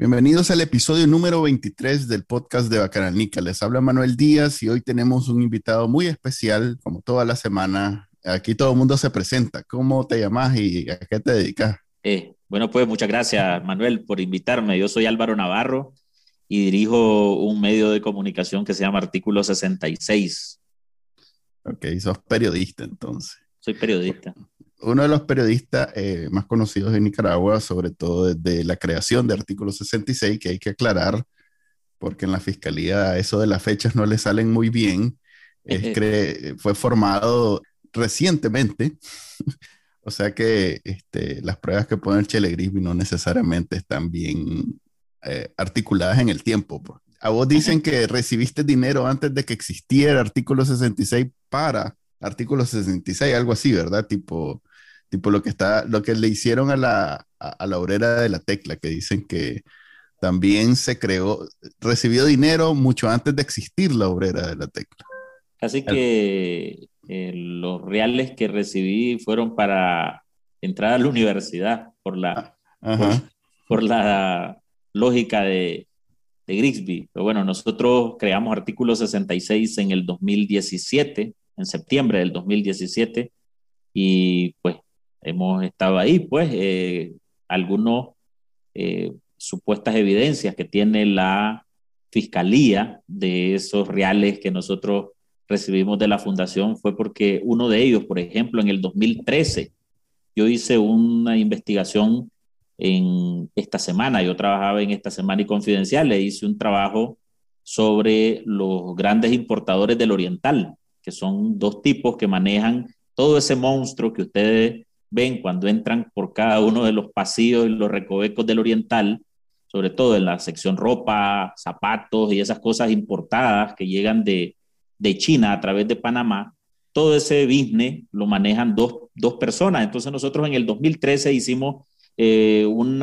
Bienvenidos al episodio número 23 del podcast de Bacanalnica. Les habla Manuel Díaz y hoy tenemos un invitado muy especial, como toda la semana. Aquí todo el mundo se presenta. ¿Cómo te llamas y a qué te dedicas? Eh, bueno, pues muchas gracias, Manuel, por invitarme. Yo soy Álvaro Navarro y dirijo un medio de comunicación que se llama Artículo 66. Ok, sos periodista entonces. Soy periodista uno de los periodistas eh, más conocidos de Nicaragua, sobre todo desde la creación de Artículo 66, que hay que aclarar, porque en la fiscalía eso de las fechas no le salen muy bien. fue formado recientemente, o sea que este, las pruebas que pone el Chele Grisby no necesariamente están bien eh, articuladas en el tiempo. Pues. A vos dicen que recibiste dinero antes de que existiera Artículo 66 para Artículo 66, algo así, ¿verdad? Tipo, tipo lo que está, lo que le hicieron a la, a, la obrera de la tecla, que dicen que también se creó, recibió dinero mucho antes de existir la obrera de la tecla. Así que eh, los reales que recibí fueron para entrar a la universidad por la, ah, por, la lógica de, de Grigsby. Pero bueno, nosotros creamos artículo 66 en el 2017, en septiembre del 2017, y pues hemos estado ahí, pues, eh, algunas eh, supuestas evidencias que tiene la fiscalía de esos reales que nosotros recibimos de la fundación fue porque uno de ellos, por ejemplo, en el 2013, yo hice una investigación en esta semana, yo trabajaba en esta semana y confidencial, le hice un trabajo sobre los grandes importadores del oriental, que son dos tipos que manejan todo ese monstruo que ustedes ven cuando entran por cada uno de los pasillos y los recovecos del oriental, sobre todo en la sección ropa, zapatos y esas cosas importadas que llegan de, de China a través de Panamá, todo ese business lo manejan dos, dos personas. Entonces nosotros en el 2013 hicimos eh, un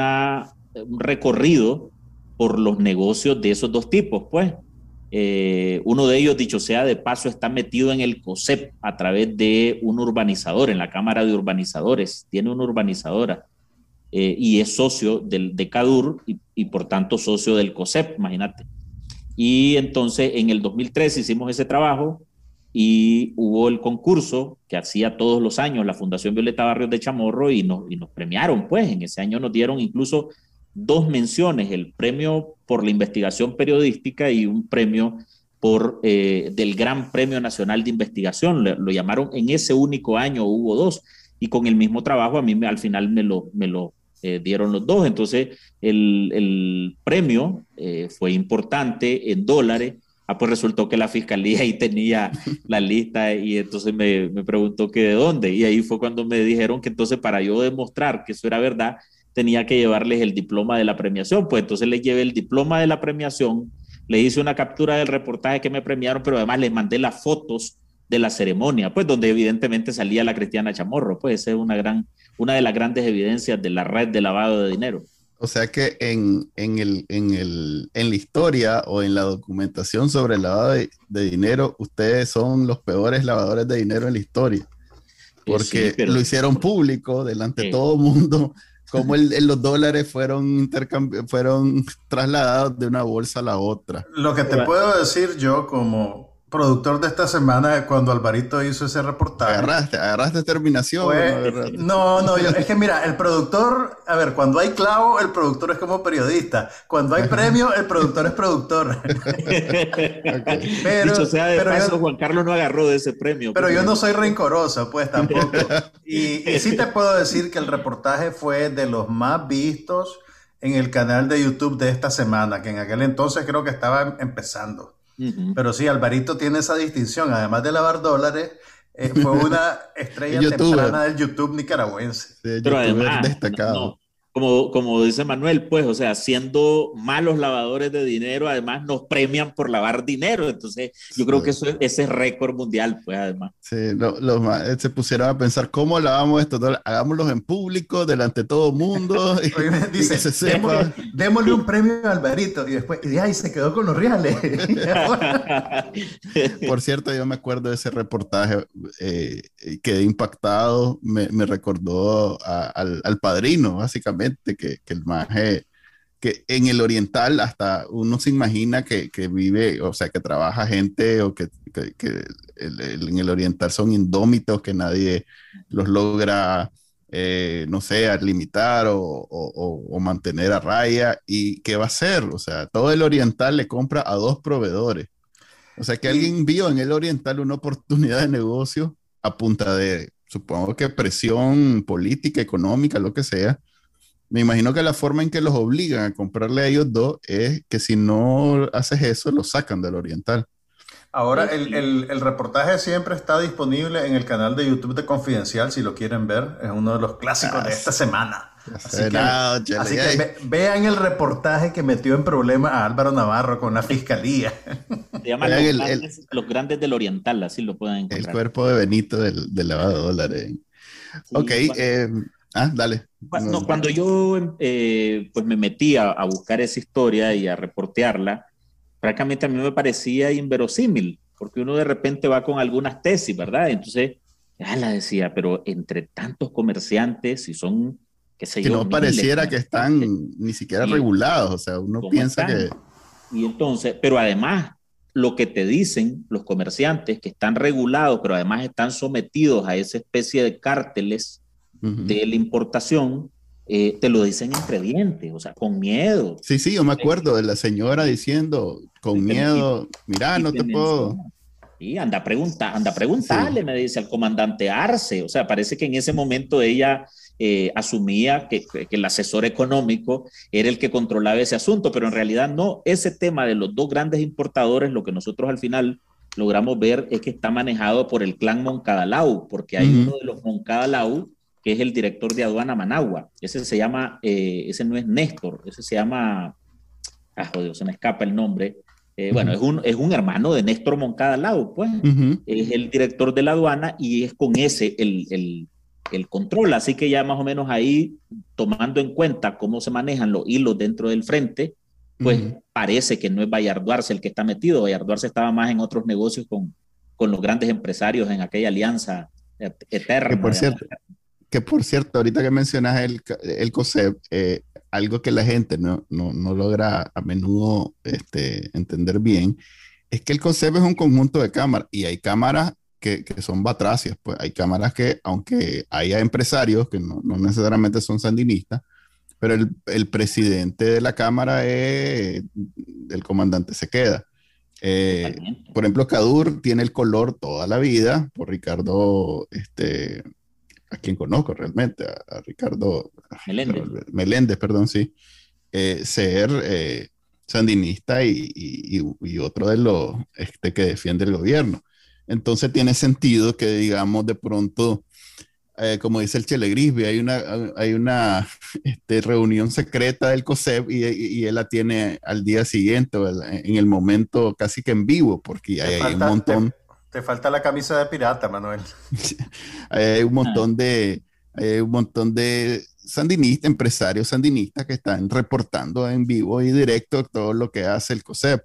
recorrido por los negocios de esos dos tipos, pues. Eh, uno de ellos, dicho sea de paso, está metido en el COSEP a través de un urbanizador, en la Cámara de Urbanizadores. Tiene una urbanizadora eh, y es socio del, de CADUR y, por tanto socio del COSEP, imagínate. Y entonces en el 2003 hicimos ese trabajo y hubo el concurso que hacía todos los años la Fundación Violeta Barrios de Chamorro y nos, y nos premiaron, pues en ese año nos dieron incluso dos menciones, el premio por la investigación periodística y un premio por eh, del Gran Premio Nacional de Investigación. Lo, llamaron en ese único año, hubo dos, y con el mismo trabajo a mí me, al final me lo, me lo eh, dieron los dos. Entonces el, el premio eh, fue importante en dólares. Ah, pues resultó que la fiscalía ahí tenía la lista y entonces me, me preguntó que de dónde. Y ahí fue cuando me dijeron que entonces para yo demostrar que eso era verdad, tenía que llevarles el diploma de la premiación. Pues entonces les llevé el diploma de la premiación, le hice una captura del reportaje que me premiaron, pero además les mandé las fotos de la ceremonia, pues donde evidentemente salía la Cristiana Chamorro, pues esa es una, gran, una de las grandes evidencias de la red de lavado de dinero. O sea que en, en, el, en, el, en la historia o en la documentación sobre el lavado de, dinero, ustedes son los peores lavadores de dinero en la historia. Eh, porque lo hicieron público delante de todo el mundo cómo los dólares fueron, fueron trasladados de una bolsa a la otra. Lo que te puedo decir yo como productor de esta semana cuando Alvarito hizo ese reportaje. Agarraste, agarraste terminación. no, no, es que mira, el productor, a ver, cuando hay clavo, el productor es como periodista. Cuando hay premio, el productor es productor. pero, sea de paso, Juan Carlos no agarró de ese premio. Pero yo no soy rencoroso, pues tampoco. Y, y sí te puedo decir que el reportaje fue de los más vistos en el canal de YouTube de esta semana, que en aquel entonces creo que estaba empezando. Pero sí, Alvarito tiene esa distinción, además de lavar dólares, eh, fue una estrella temprana del YouTube nicaragüense. Pero además, destacado. Como, como dice Manuel, pues, o sea, siendo malos lavadores de dinero, además nos premian por lavar dinero. Entonces, yo creo que eso es ese récord mundial, pues, además. Sí, los eh, se pusieron a pensar, ¿cómo lavamos esto? Hagámoslo en público, delante de todo el mundo. y, dice, démosle, un premio a Alvarito. Y después, y ahí se quedó con los reales. por cierto, yo me acuerdo de ese reportaje, eh, quedé impactado, me, me recordó al, al padrino, básicamente que, el maje, que en el oriental hasta uno se imagina que, vive, o sea, que trabaja gente o que, en el oriental son indómitos, que nadie los logra, eh, no sé, limitar o, mantener a raya. ¿Y qué va a hacer? O sea, todo el oriental le compra a dos proveedores. O sea, que alguien vio en el oriental una oportunidad de negocio a punta de, supongo que presión política, económica, lo que sea, me imagino que la forma en que los obligan a comprarle a ellos dos es que si no haces eso, los sacan del oriental. Ahora, el, el, reportaje siempre está disponible en el canal de YouTube de Confidencial, si lo quieren ver. Es uno de los clásicos de esta semana. Así que, vean el reportaje que metió en problema a Álvaro Navarro con la fiscalía. Se llama los, grandes, del Oriental, así lo pueden encontrar. El cuerpo de Benito del, lavado de dólares. ok, eh, Ah, dale. cuando yo eh, pues me metí a, buscar esa historia y a reportearla, francamente a mí me parecía inverosímil, porque uno de repente va con algunas tesis, ¿verdad? Entonces, ya la decía, pero entre tantos comerciantes, y son, qué sé que no pareciera que están ni siquiera regulados, o sea, uno piensa que... Y entonces, pero además, lo que te dicen los comerciantes, que están regulados, pero además están sometidos a esa especie de cárteles, de la importación, eh, te lo dicen entre dientes, o sea, con miedo. Sí, sí, yo me acuerdo de la señora diciendo, con miedo, mira, no te puedo. Y anda a preguntar, anda a preguntarle, me dice al comandante Arce. O sea, parece que en ese momento ella eh, asumía que, que, el asesor económico era el que controlaba ese asunto, pero en realidad no. Ese tema de los dos grandes importadores, lo que nosotros al final logramos ver es que está manejado por el clan Moncadalau, porque hay uno de los Moncadalau que es el director de aduana Managua. Ese se llama, eh, ese no es Néstor, ese se llama, ah, joder, se me escapa el nombre. Eh, bueno, es un, es un hermano de Néstor Moncada Lau, pues. Es el director de la aduana y es con ese el, el, el, control. Así que ya más o menos ahí, tomando en cuenta cómo se manejan los hilos dentro del frente, pues parece que no es Vallarduarse el que está metido. Vallarduarse estaba más en otros negocios con, con los grandes empresarios en aquella alianza eterna. Que por cierto, que por cierto, ahorita que mencionas el, el COSEP, eh, algo que la gente no, no, no logra a menudo este, entender bien, es que el COSEP es un conjunto de cámaras y hay cámaras que, que, son batracias, pues hay cámaras que, aunque haya empresarios que no, no necesariamente son sandinistas, pero el, el, presidente de la cámara es el comandante se queda. Eh, por ejemplo, Cadur tiene el color toda la vida por Ricardo este, a quien conozco realmente, a, Ricardo Meléndez. perdón, sí, eh, ser eh, sandinista y, y, otro de los este, que defiende el gobierno. Entonces tiene sentido que, digamos, de pronto, eh, como dice el Chele Grisby, hay una, hay una este, reunión secreta del COSEP y, y, él la tiene al día siguiente, en el momento casi que en vivo, porque hay, un montón... Te falta la camisa de pirata, Manuel. hay un montón de, un montón de sandinistas, empresarios sandinistas que están reportando en vivo y directo todo lo que hace el COSEP.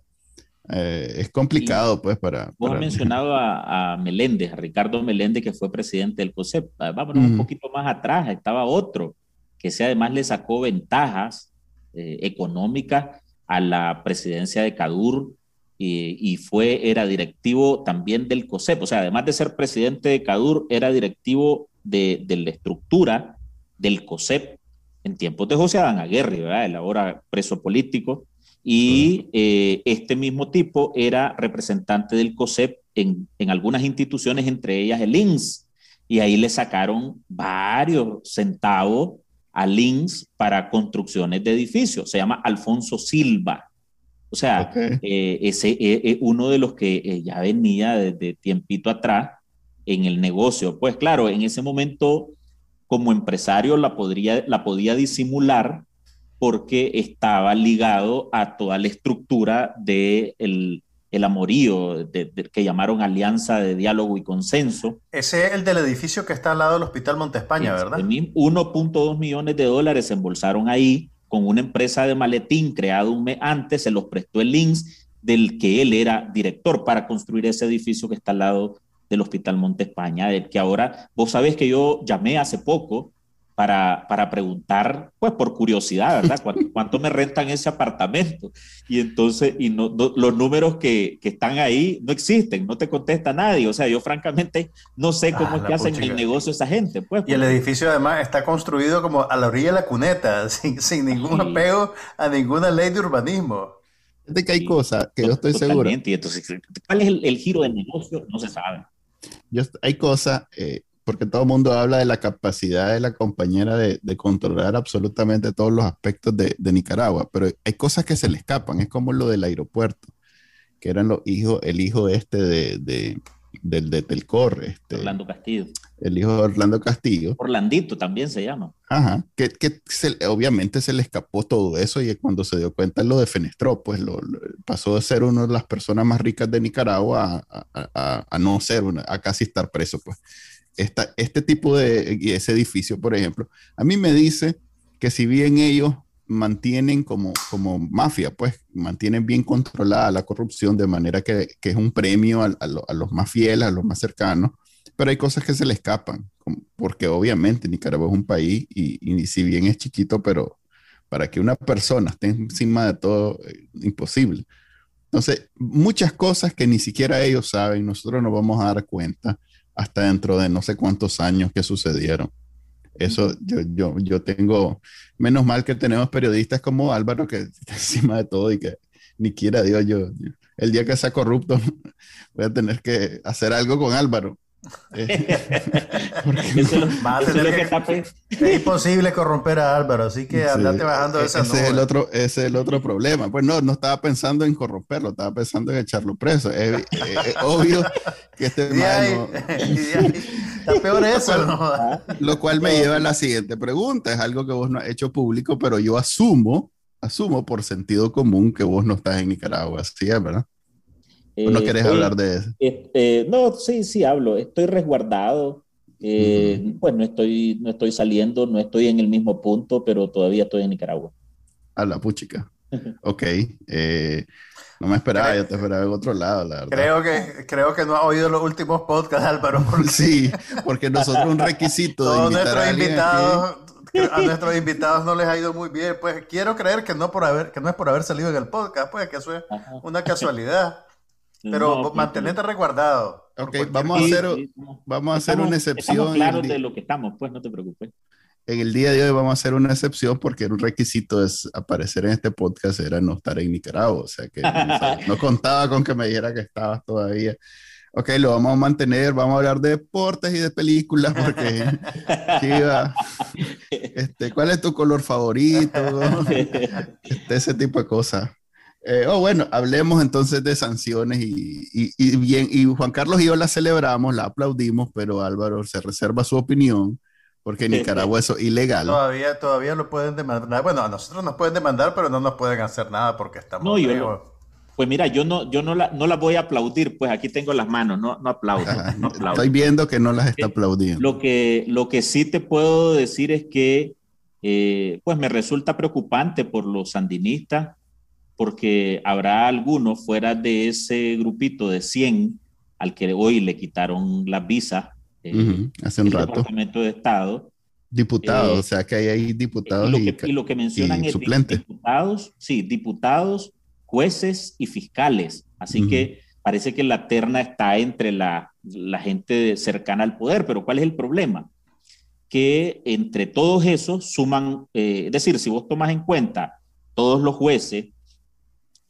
Eh, es complicado, pues, para... Vos has mencionado a, Meléndez, a Ricardo Meléndez, que fue presidente del COSEP. Ah, vámonos un poquito más atrás, estaba otro, que se además le sacó ventajas eh, económicas a la presidencia de Cadur y, fue, era directivo también del COSEP, o sea, además de ser presidente de CADUR, era directivo de, la estructura del COSEP en tiempos de José Adán Aguirre, ¿verdad? el ahora preso político, y eh, este mismo tipo era representante del COSEP en, en, algunas instituciones, entre ellas el INS, y ahí le sacaron varios centavos al INS para construcciones de edificios. Se llama Alfonso Silva. O sea, eh, ese es eh, eh, uno de los que ya venía desde tiempito atrás en el negocio. Pues claro, en ese momento, como empresario la, podría, la podía disimular porque estaba ligado a toda la estructura del de el amorío que llamaron Alianza de Diálogo y Consenso. Ese es el del edificio que está al lado del Hospital Montespaña, ¿verdad? 1.2 millones de dólares se embolsaron ahí con una empresa de maletín creada un mes antes, se los prestó el LINS, del que él era director para construir ese edificio que está al lado del Hospital Montespaña, del que ahora, vos sabés que yo llamé hace poco para, para preguntar, pues por curiosidad, ¿verdad? ¿Cuánto, me rentan ese apartamento? Y entonces, y no, los números que, que, están ahí no existen, no te contesta nadie. O sea, yo francamente no sé cómo ah, es que hacen el negocio esa gente. Pues, y el edificio además está construido como a la orilla de la cuneta, sin, sin ningún apego a ninguna ley de urbanismo. De que hay cosas que yo estoy seguro. Y entonces, ¿cuál es el, el, giro del negocio? No se sabe. Yo, hay cosas, eh, porque todo el mundo habla de la capacidad de la compañera de, controlar absolutamente todos los aspectos de, Nicaragua, pero hay cosas que se le escapan, es como lo del aeropuerto, que eran los hijos, el hijo este de, del de Telcor. Este, Orlando Castillo. El hijo de Orlando Castillo. Orlandito también se llama. Ajá, que, que obviamente se le escapó todo eso y cuando se dio cuenta lo defenestró, pues lo, pasó de ser una de las personas más ricas de Nicaragua a, a, a no ser, una, a casi estar preso, pues este tipo de, ese edificio, por ejemplo, a mí me dice que si bien ellos mantienen como, como mafia, pues mantienen bien controlada la corrupción de manera que, que es un premio a, a, los más fieles, a los más cercanos, pero hay cosas que se le escapan, porque obviamente Nicaragua es un país y, y si bien es chiquito, pero para que una persona esté encima de todo, eh, imposible. Entonces, muchas cosas que ni siquiera ellos saben, nosotros nos vamos a dar cuenta hasta dentro de no sé cuántos años que sucedieron. Eso yo, yo, yo tengo, menos mal que tenemos periodistas como Álvaro que está encima de todo y que ni quiera Dios, yo, el día que sea corrupto voy a tener que hacer algo con Álvaro. es imposible corromper a Álvaro, así que andate bajando esa ese es el otro Ese es el otro problema. Pues no, no estaba pensando en corromperlo, estaba pensando en echarlo preso. Es, obvio que este hermano... Está peor eso, ¿no? Lo cual me lleva a la siguiente pregunta. Es algo que vos no has hecho público, pero yo asumo, asumo por sentido común que vos no estás en Nicaragua, ¿sí es no eh, querés hablar de eso? Este, no, sí, sí hablo. Estoy resguardado. Eh, Pues no estoy, no estoy saliendo, no estoy en el mismo punto, pero todavía estoy en Nicaragua. A la puchica. ok. Eh, no me esperaba, yo te esperaba en otro lado, la verdad. Creo que, creo que no ha oído los últimos podcasts, Álvaro. Sí, porque nosotros un requisito de invitar a invitados, a nuestros invitados no les ha ido muy bien. Pues quiero creer que no, por haber, que no es por haber salido en el podcast, pues que eso es una casualidad. Pero mantenerte resguardado. Ok, vamos a hacer, vamos a hacer una excepción. Estamos claros de lo que estamos, pues no te preocupes. En el día de hoy vamos a hacer una excepción porque un requisito es aparecer en este podcast era no estar en Nicaragua. O sea que no, contaba con que me dijera que estabas todavía. Ok, lo vamos a mantener, vamos a hablar de deportes y de películas porque este, ¿cuál es tu color favorito? Este, ese tipo de cosas. Eh, oh, bueno, hablemos entonces de sanciones y, bien, y Juan Carlos y yo la celebramos, la aplaudimos, pero Álvaro se reserva su opinión porque en Nicaragua eso es ilegal. Todavía, todavía lo pueden demandar. Bueno, a nosotros nos pueden demandar, pero no nos pueden hacer nada porque estamos. No, yo Pues mira, yo no, yo no la, no la voy a aplaudir, pues aquí tengo las manos, no, no aplaudo, Estoy viendo que no las está aplaudiendo. Lo que, lo que sí te puedo decir es que, eh, pues me resulta preocupante por los sandinistas porque habrá algunos fuera de ese grupito de 100 al que hoy le quitaron las visas. Eh, hace un el rato. Departamento de Estado. Diputados, eh, o sea que hay, hay diputados y, lo que, y, lo que mencionan es diputados, sí, diputados, jueces y fiscales. Así que parece que la terna está entre la, la gente cercana al poder, pero ¿cuál es el problema? Que entre todos esos suman, eh, es decir, si vos tomas en cuenta todos los jueces,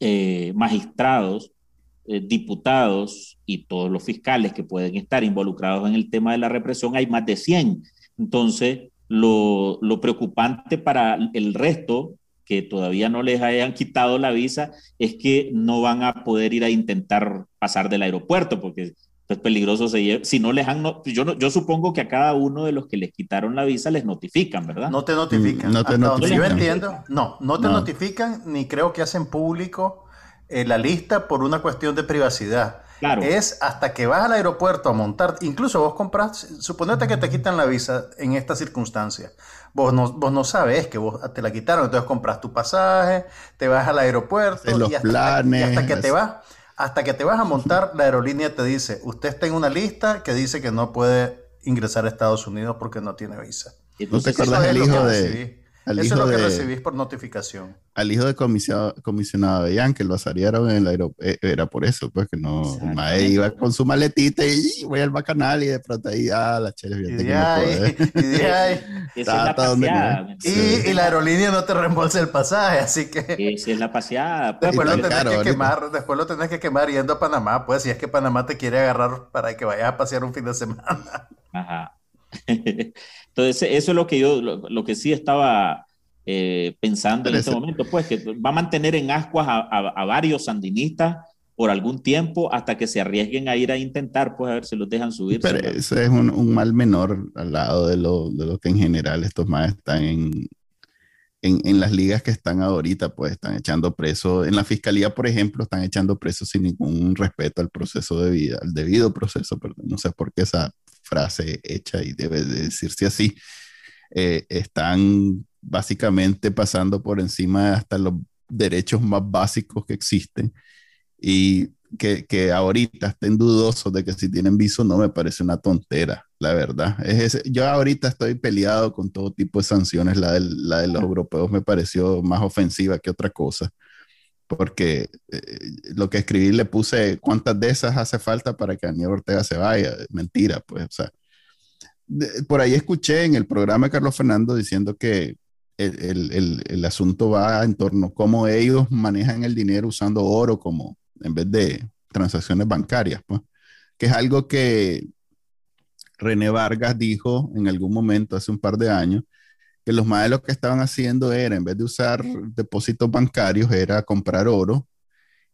eh, magistrados, eh, diputados y todos los fiscales que pueden estar involucrados en el tema de la represión, hay más de 100. Entonces, lo, lo preocupante para el resto, que todavía no les hayan quitado la visa, es que no van a poder ir a intentar pasar del aeropuerto, porque es peligroso se si no les han, yo, yo supongo que a cada uno de los que les quitaron la visa les notifican, ¿verdad? No te notifican. Mm, no te notifican. Yo entiendo, no, no te notifican ni creo que hacen público eh, la lista por una cuestión de privacidad. Claro. Es hasta que vas al aeropuerto a montar, incluso vos compras, suponete que te quitan la visa en esta circunstancia. Vos no, vos no sabes que vos te la quitaron, entonces compras tu pasaje, te vas al aeropuerto y planes, y hasta que te vas hasta que te vas a montar, la aerolínea te dice, usted está en una lista que dice que no puede ingresar a Estados Unidos porque no tiene visa. ¿No te acuerdas del hijo de... Eso es lo que recibís por notificación. Al hijo de comisionado, comisionado de Ian, que lo asalieron en el aeropuerto, eh, era por eso, pues que no, mae iba con su maletita y voy al bacanal y de pronto ahí, ah, la chévere, y, de ahí, y, de ahí, y, la aerolínea no te reembolsa el pasaje, así que... si es la paseada. Pues, después, lo tenés que quemar, después lo tenés que quemar yendo a Panamá, pues si es que Panamá te quiere agarrar para que vayas a pasear un fin de semana. Ajá. Entonces, eso es lo que yo, lo, que sí estaba eh, pensando en este momento, pues que va a mantener en ascuas a, varios sandinistas por algún tiempo hasta que se arriesguen a ir a intentar, pues a ver si los dejan subir. Pero ese es un, mal menor al lado de lo, de lo que en general estos más están en, en, en, las ligas que están ahorita, pues están echando preso, en la fiscalía, por ejemplo, están echando presos sin ningún respeto al proceso de vida, al debido proceso, perdón, no sé por qué esa frase hecha y debe de decirse así, eh, están básicamente pasando por encima hasta los derechos más básicos que existen y que, que, ahorita estén dudosos de que si tienen viso no me parece una tontera, la verdad. Es yo ahorita estoy peleado con todo tipo de sanciones, la, la de los europeos me pareció más ofensiva que otra cosa porque eh, lo que escribí le puse cuántas de esas hace falta para que Daniel Ortega se vaya. Mentira, pues, o sea. por ahí escuché en el programa de Carlos Fernando diciendo que el, el, el, asunto va en torno a cómo ellos manejan el dinero usando oro como en vez de transacciones bancarias, pues, que es algo que René Vargas dijo en algún momento hace un par de años, que los más que estaban haciendo era, en vez de usar depósitos bancarios, era comprar oro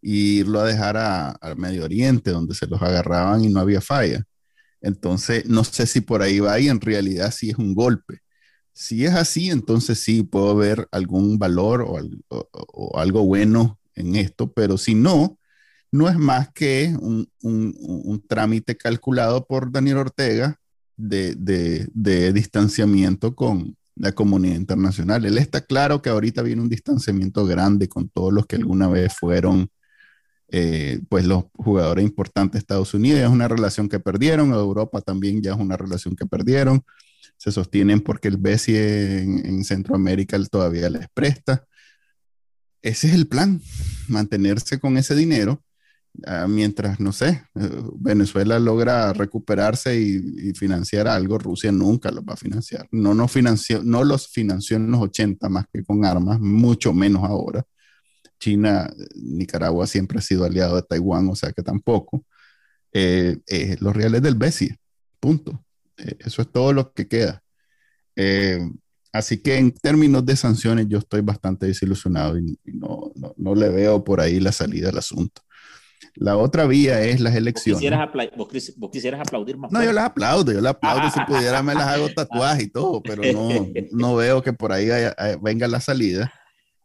e irlo a dejar al Medio Oriente, donde se los agarraban y no había falla. Entonces, no sé si por ahí va y en realidad sí es un golpe. Si es así, entonces sí puedo ver algún valor o, algo bueno en esto, pero si no, no es más que un, trámite calculado por Daniel Ortega de, de distanciamiento con, la comunidad internacional. Él está claro que ahorita viene un distanciamiento grande con todos los que alguna vez fueron eh, pues los jugadores importantes de Estados Unidos. Es una relación que perdieron, Europa también ya es una relación que perdieron. Se sostienen porque el BESI en, en Centroamérica todavía les presta. Ese es el plan, mantenerse con ese dinero Ah, mientras, no sé, eh, Venezuela logra recuperarse y, financiar algo, Rusia nunca lo va a financiar. No, no, financió, no los financió en los 80 más que con armas, mucho menos ahora. China, Nicaragua siempre ha sido aliado de Taiwán, o sea que tampoco. Eh, eh, los reales del BESI, punto. eso es todo lo que queda. así que en términos de sanciones yo estoy bastante desilusionado y, no, no, no le veo por ahí la salida al asunto. La otra vía es las elecciones. ¿Vos quisieras, aplaudir más? No, yo las aplaudo, yo las aplaudo. si pudiera me las hago tatuajes y todo, pero no, no veo que por ahí venga la salida.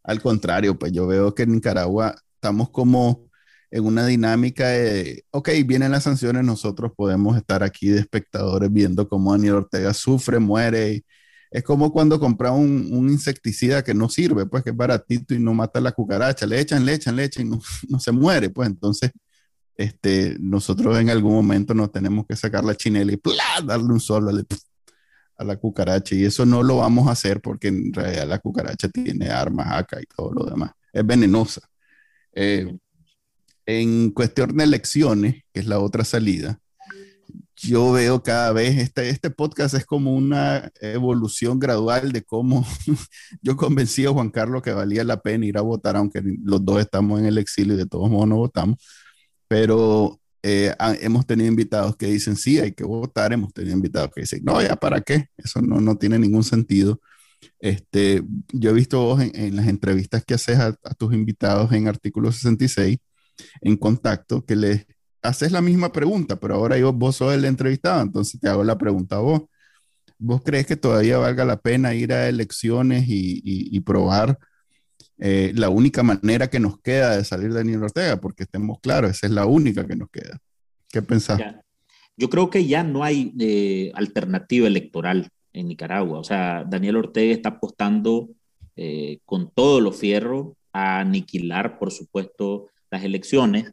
Al contrario, pues yo veo que en Nicaragua estamos como en una dinámica de, ok, vienen las sanciones, nosotros podemos estar aquí de espectadores viendo cómo Daniel Ortega sufre, muere. Es como cuando compras un, insecticida que no sirve, pues que es baratito y no mata la cucaracha. Le echan, le echan, le echan y no, no se muere. Pues entonces este, nosotros en algún momento nos tenemos que sacar la chinela y darle un solo a la cucaracha. Y eso no lo vamos a hacer porque en realidad la cucaracha tiene armas acá y todo lo demás. Es venenosa. Eh, en cuestión de elecciones, que es la otra salida, yo veo cada vez, este, este podcast es como una evolución gradual de cómo yo convencí a Juan Carlos que valía la pena ir a votar, aunque los dos estamos en el exilio y de todos modos no votamos. Pero eh, hemos tenido invitados que dicen, sí, hay que votar, hemos tenido invitados que dicen, no, ya para qué, eso no, no tiene ningún sentido. Este, yo he visto vos en, las entrevistas que haces a, tus invitados en artículo 66, en contacto, que les haces la misma pregunta, pero ahora yo, vos sos el entrevistado, entonces te hago la pregunta a vos. ¿Vos crees que todavía valga la pena ir a elecciones y, probar eh, la única manera que nos queda de salir de Daniel Ortega? Porque estemos claros, esa es la única que nos queda. ¿Qué pensás? Yo creo que ya no hay eh, alternativa electoral en Nicaragua. O sea, Daniel Ortega está apostando eh, con todo lo fierro a aniquilar, por supuesto, las elecciones,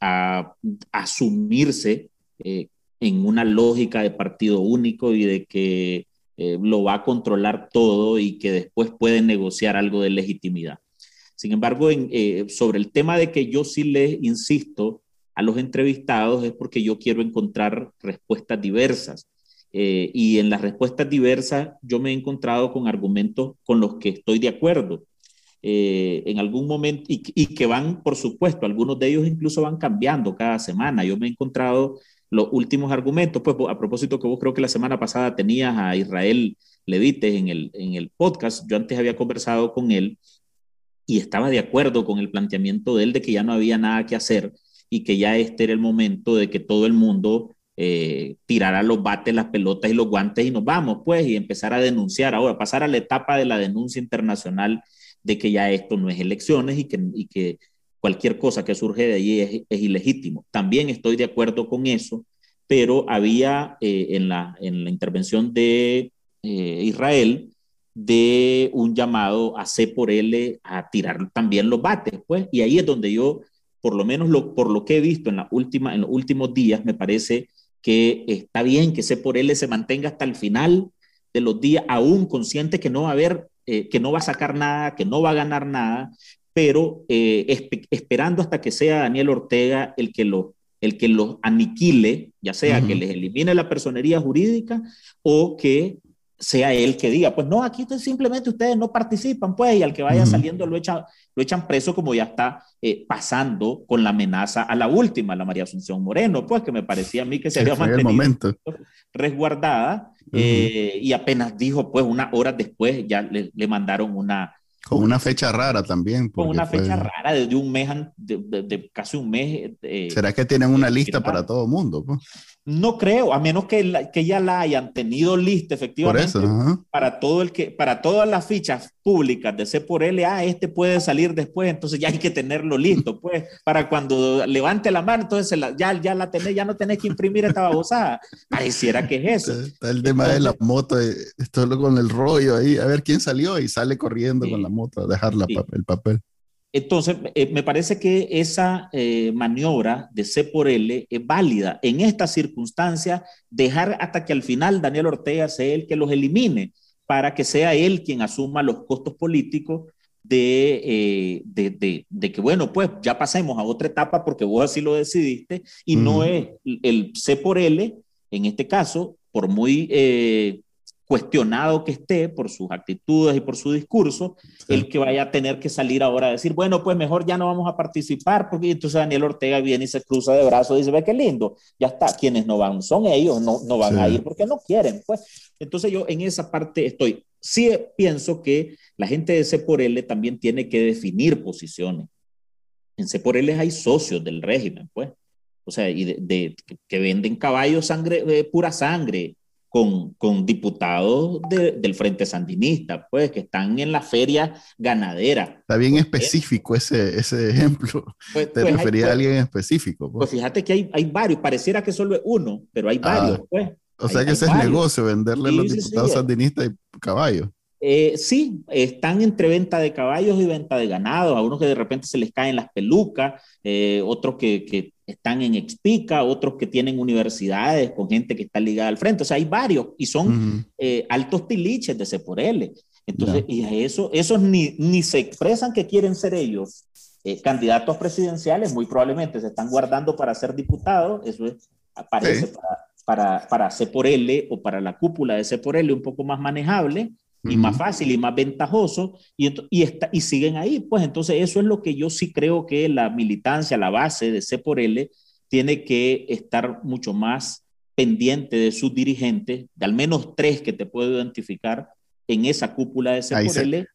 a, asumirse en una lógica de partido único y de que eh, lo va a controlar todo y que después puede negociar algo de legitimidad. Sin embargo, eh, sobre el tema de que yo sí le insisto a los entrevistados es porque yo quiero encontrar respuestas diversas. Eh, y en las respuestas diversas yo me he encontrado con argumentos con los que estoy de acuerdo. En algún momento, y, y, que van, por supuesto, algunos de ellos incluso van cambiando cada semana. Yo me he encontrado los últimos argumentos, pues a propósito que vos creo que la semana pasada tenías a Israel Levites en el, en el podcast, yo antes había conversado con él y estaba de acuerdo con el planteamiento de él de que ya no había nada que hacer y que ya este era el momento de que todo el mundo eh, tirara los bates, las pelotas y los guantes y nos vamos, pues, y empezar a denunciar ahora, pasar a la etapa de la denuncia internacional de que ya esto no es elecciones y que, cualquier cosa que surge de allí es, ilegítimo. También estoy de acuerdo con eso, pero había eh, en, la, en la intervención de eh, Israel de un llamado a C por L a tirar también los bates, pues, y ahí es donde yo, por lo menos lo, por lo que he visto en, la última, en los últimos días, me parece que está bien que C por L se mantenga hasta el final de los días, aún consciente que no va a haber, eh, que no va a sacar nada, que no va a ganar nada, pero eh, esperando hasta que sea Daniel Ortega el que lo el que los aniquile, ya sea que les elimine la personería jurídica o que sea él que diga, pues no, aquí simplemente ustedes no participan, pues, y al que vaya saliendo lo, echan, lo echan preso como ya está eh, pasando con la amenaza a la última, la María Asunción Moreno, pues, que me parecía a mí que se había mantenido resguardada, eh, y apenas dijo, pues, unas horas después ya le mandaron una, con una fecha rara también. Con una fecha rara de, un mes, de, casi un mes. Eh, ¿Será que tienen una lista para todo el mundo? Pues? No creo, a menos que, que ya la hayan tenido lista efectivamente para todo el que, para todas las fichas públicas de C por L, ah, este puede salir después, entonces ya hay que tenerlo listo, pues, para cuando levante la mano, entonces ya, ya la tenés, ya no tenés que imprimir esta babosada. Pareciera que es eso. Está el tema de la moto, eh, esto con el rollo ahí, a ver quién salió y sale corriendo con la dejar el papel. Entonces, eh, me parece que esa eh, maniobra de C por L es válida. En esta circunstancia, dejar hasta que al final Daniel Ortega sea el que los elimine para que sea él quien asuma los costos políticos de, eh, de, de, que, bueno, pues ya pasemos a otra etapa porque vos así lo decidiste y no es el C por L, en este caso, por muy cuestionado que esté por sus actitudes y por su discurso, el que vaya a tener que salir ahora a decir, bueno, pues mejor ya no vamos a participar, porque entonces Daniel Ortega viene y se cruza de brazos y dice, ve qué lindo, ya está, quienes no van son ellos, no, no van a ir porque no quieren, pues. Entonces yo en esa parte estoy, sí pienso que la gente de C por L también tiene que definir posiciones. En C por L hay socios del régimen, pues. O sea, y de, que venden caballos sangre, eh, pura sangre, con, diputados del Frente Sandinista, pues, que están en la feria ganadera. Está bien específico ese, ese ejemplo. Pues, Te pues, refería a alguien específico. Pues. pues. fíjate que hay, hay varios, pareciera que solo es uno, pero hay ah, varios, pues. O sea que ese es negocio, venderle a los diputados sandinistas y caballos. Eh, sí, están entre venta de caballos y venta de ganado. A unos que de repente se les caen las pelucas, eh, otros que, que, están en Expica, otros que tienen universidades con gente que está ligada al frente. O sea, hay varios y son eh, altos tiliches de C por L. Entonces, y eso, esos ni, ni se expresan que quieren ser ellos candidatos presidenciales, muy probablemente se están guardando para ser diputados. Eso es, aparece para, para, para C por L o para la cúpula de C por L un poco más manejable y más fácil y más ventajoso y, y, está, y siguen ahí. Pues entonces eso es lo que yo sí creo que la militancia, la base de C por L, tiene que estar mucho más pendiente de sus dirigentes, de al menos tres que te puedo identificar, en esa cúpula de C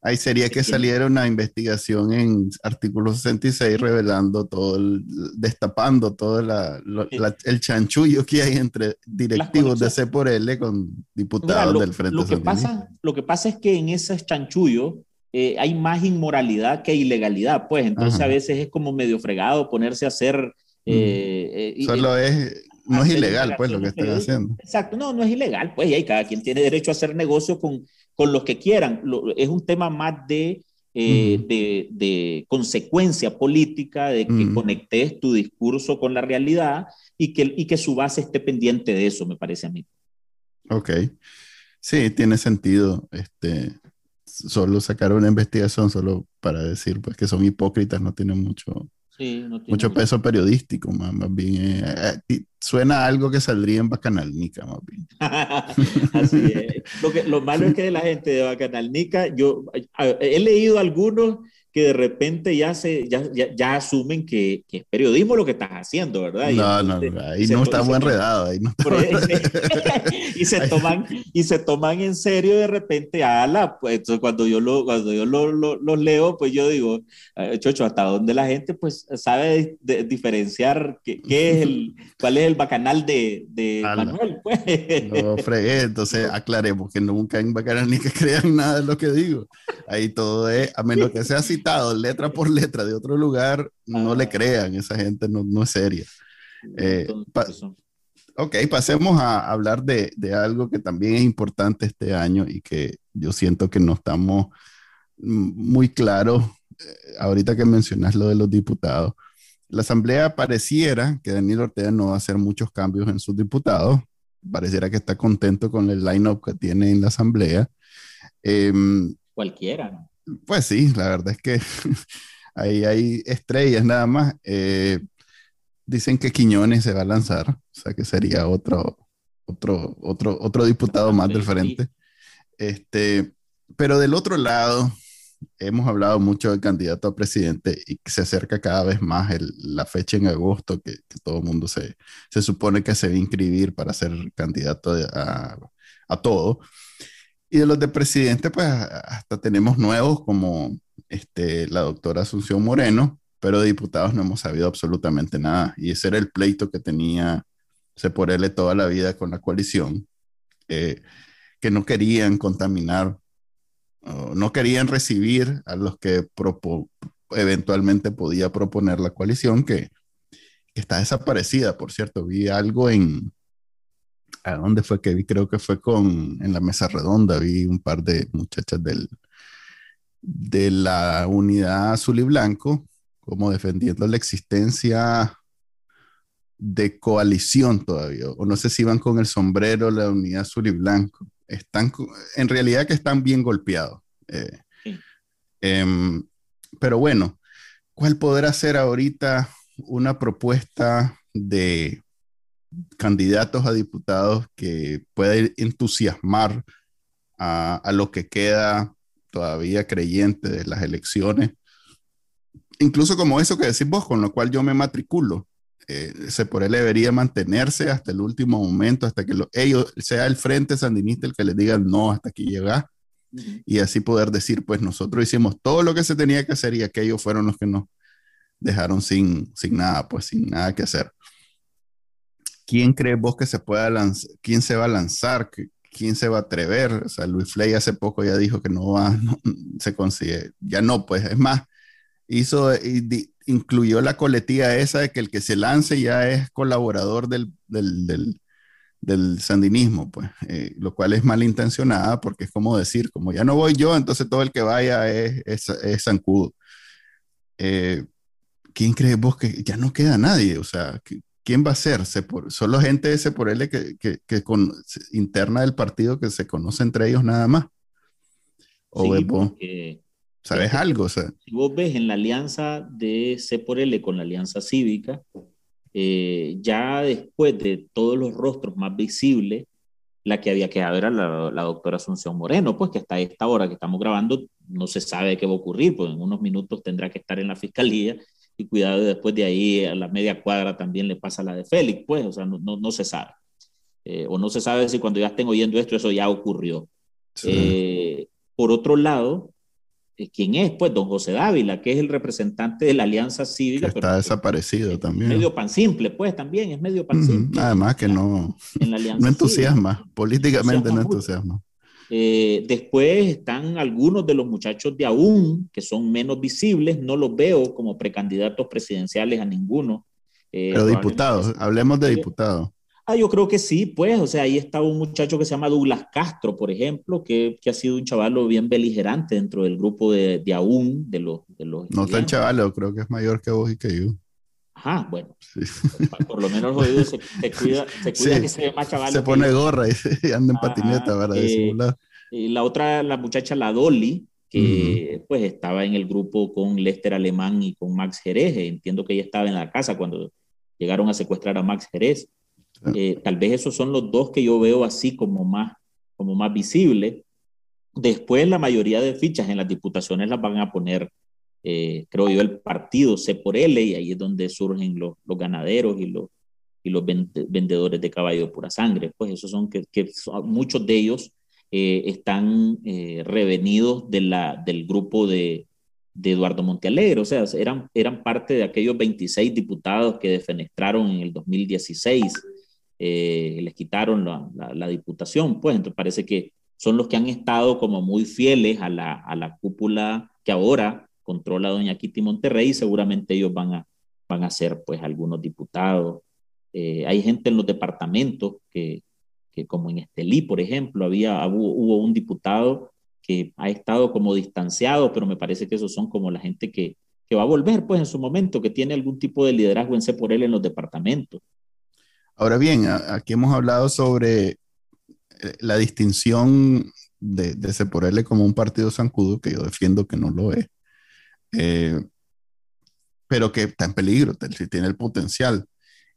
Ahí, sería que saliera una investigación en artículo 66 revelando todo, el, destapando todo el chanchullo que hay entre directivos de C por L con diputados del Frente lo que pasa Lo que pasa es que en ese chanchullo eh, hay más inmoralidad que ilegalidad, pues. Entonces a veces es como medio fregado ponerse a hacer... Eh, eh, Solo es no es ilegal, pues, lo que están haciendo. Exacto, no, no es ilegal, pues, y ahí cada quien tiene derecho a hacer negocio con, con los que quieran. es un tema más de, de, de, consecuencia política, de que conectes tu discurso con la realidad y que, y que su base esté pendiente de eso, me parece a mí. Ok. Sí, tiene sentido. Este, solo sacar una investigación solo para decir pues que son hipócritas no tiene mucho, mucho peso periodístico, más, bien eh, eh, suena algo que saldría en Bacanalnica, más bien. Así es. Lo, que, lo malo es que de la gente de Bacanalnica, yo he leído algunos que de repente ya, se, ya, ya, asumen que, que, es periodismo lo que estás haciendo, ¿verdad? no, no, ahí no estamos enredados. Ahí no y, se toman, y se toman en serio de repente, ala, pues cuando yo, lo, cuando yo lo, los leo, pues yo digo, eh, Chocho, hasta dónde la gente pues sabe diferenciar qué, qué, es el, cuál es el bacanal de, de Manuel, pues. No, fregué, entonces aclaremos que nunca en bacanal ni que crean nada de lo que digo. Ahí todo es, a menos que sea letra por letra de otro lugar, no le crean, esa gente no, no es seria. Eh, ok, pasemos a hablar de, de, algo que también es importante este año y que yo siento que no estamos muy claros, eh, ahorita que mencionas lo de los diputados. La Asamblea pareciera que Daniel Ortega no va a hacer muchos cambios en sus diputados, pareciera que está contento con el line-up que tiene en la Asamblea. Em, Cualquiera. Pues sí, la verdad es que ahí hay estrellas nada más. Eh, dicen que Quiñones se va a lanzar, o sea que sería otro, otro, otro, otro diputado más del frente. Este, pero del otro lado, hemos hablado mucho del candidato a presidente y se acerca cada vez más la fecha en agosto que, todo el mundo se, se, supone que se va a inscribir para ser candidato a, a todo. Y de los de presidente, pues hasta tenemos nuevos como este, la doctora Asunción Moreno, pero de diputados no hemos sabido absolutamente nada. Y ese era el pleito que tenía se por él toda la vida con la coalición, eh, que no querían contaminar, no querían recibir a los que eventualmente podía proponer la coalición, que, que está desaparecida, por cierto. Vi algo en, ¿A dónde fue que vi? Creo que fue con, en la mesa redonda, vi un par de muchachas del, de la unidad azul y blanco, como defendiendo la existencia de coalición todavía, o no sé si iban con el sombrero la unidad azul y blanco. Están, en realidad que están bien golpeados. Eh, em, pero bueno, ¿cuál podrá ser ahorita una propuesta de candidatos a diputados que pueda entusiasmar a, a lo que queda todavía creyente de las elecciones. Incluso como eso que decís vos, con lo cual yo me matriculo. Eh, se por él debería mantenerse hasta el último momento, hasta que ellos, sea el frente sandinista el que les diga no, hasta aquí llega. Y así poder decir, pues nosotros hicimos todo lo que se tenía que hacer y aquellos fueron los que nos dejaron sin, sin nada, pues sin nada que hacer. ¿Quién crees vos que se pueda lanzar? ¿Quién se va a lanzar? ¿Quién se va a atrever? O sea, Luis Flay hace poco ya dijo que no va, se consigue, ya no, pues es más, hizo, incluyó la coletilla esa de que el que se lance ya es colaborador del, del, del, sandinismo, pues, eh, lo cual es malintencionada porque es como decir, como ya no voy yo, entonces todo el que vaya es, es, es zancudo. Eh, ¿Quién crees vos que ya no queda nadie? O sea, ¿quién va a ser? ¿Solo gente ese por él que, que, con, interna del partido que se conoce entre ellos nada más? ¿O ¿Sabes algo? Si vos ves en la alianza de C por L con la alianza cívica, eh, ya después de todos los rostros más visibles, la que había quedado era la, la, doctora Asunción Moreno, pues que hasta esta hora que estamos grabando no se sabe qué va a ocurrir, pues en unos minutos tendrá que estar en la fiscalía y cuidado después de ahí a la media cuadra también le pasa la de Félix, pues, o sea, no, no, se sabe. Eh, o no se sabe si cuando ya estén oyendo esto eso ya ocurrió. por otro lado, ¿quién es? Pues don José Dávila, que es el representante de la Alianza Cívica. está desaparecido también. Medio pan simple, pues también es medio pan simple. Además que no, no entusiasma, políticamente no entusiasma. Eh, después están algunos de los muchachos de aún, que son menos visibles, no los veo como precandidatos presidenciales a ninguno. Eh, Pero diputados, hablemos de diputados. Ah, yo creo que sí, pues, o sea, ahí estaba un muchacho que se llama Douglas Castro, por ejemplo, que, que ha sido un chavalo bien beligerante dentro del grupo de, de aún, de los... De los no tan chavalo, creo que es mayor que vos y que yo. Ajá, bueno. Por, lo menos se, se, cuida, se cuida que se ve más chavalo. Se pone gorra y, anda en patineta para eh, disimular. Y la otra, la muchacha, la Dolly, que pues estaba en el grupo con Lester Alemán y con Max Jerez. Entiendo que ella estaba en la casa cuando llegaron a secuestrar a Max Jerez. Eh, tal vez esos son los dos que yo veo así como más, como más visibles. Después la mayoría de fichas en las diputaciones las van a poner, eh, creo yo, el partido C por L y ahí es donde surgen los, los ganaderos y los, y los vendedores de caballo de pura sangre. Pues esos son que, muchos de ellos eh, están revenidos de la, del grupo de, de Eduardo Montealegre, o sea, eran, eran parte de aquellos 26 diputados que defenestraron en el 2016 eh, les quitaron la, diputación, pues entonces parece que son los que han estado como muy fieles a la, a la cúpula que ahora controla doña Kitty Monterrey seguramente ellos van a, van a ser pues algunos diputados. Eh, hay gente en los departamentos que, que, como en Estelí, por ejemplo, había, hubo, un diputado que ha estado como distanciado, pero me parece que esos son como la gente que, que va a volver pues en su momento, que tiene algún tipo de liderazgo en C por él en los departamentos. Ahora bien, aquí hemos hablado sobre eh, la distinción de, de Seporele como un partido zancudo, que yo defiendo que no lo es, eh, pero que está en peligro, tiene el potencial.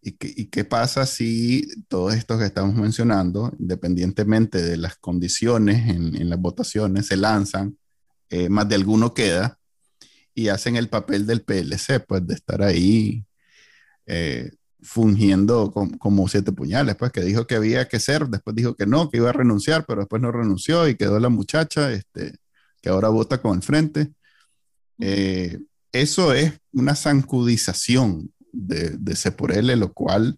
¿Y qué, ¿Y qué, pasa si todos estos que estamos mencionando, independientemente de las condiciones en, las votaciones, se lanzan, eh, más de alguno queda y hacen el papel del PLC, pues de estar ahí fungiendo como siete puñales, pues que dijo que había que ser, después dijo que no, que iba a renunciar, pero después no renunció y quedó la muchacha, este, que ahora vota con el frente. Eh, eso es una zancudización de, de lo cual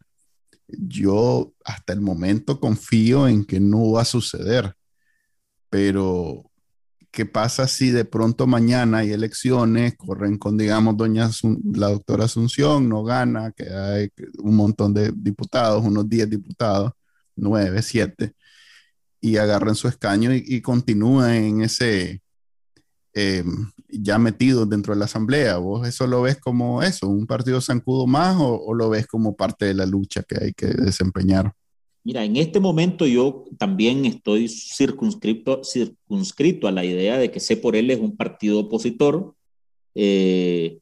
yo hasta el momento confío en que no va a suceder, pero ¿Qué pasa si de pronto mañana hay elecciones, corren con, digamos, doña la doctora Asunción, no gana, que hay un montón de diputados, unos 10 diputados, 9, 7, y agarran su escaño y, continúan en ese, em, ya metidos dentro de la asamblea? ¿Vos eso lo ves como eso, un partido zancudo más o lo ves como parte de la lucha que hay que desempeñar? Mira, en este momento yo también estoy circunscrito, circunscrito a la idea de que C por él es un partido opositor eh,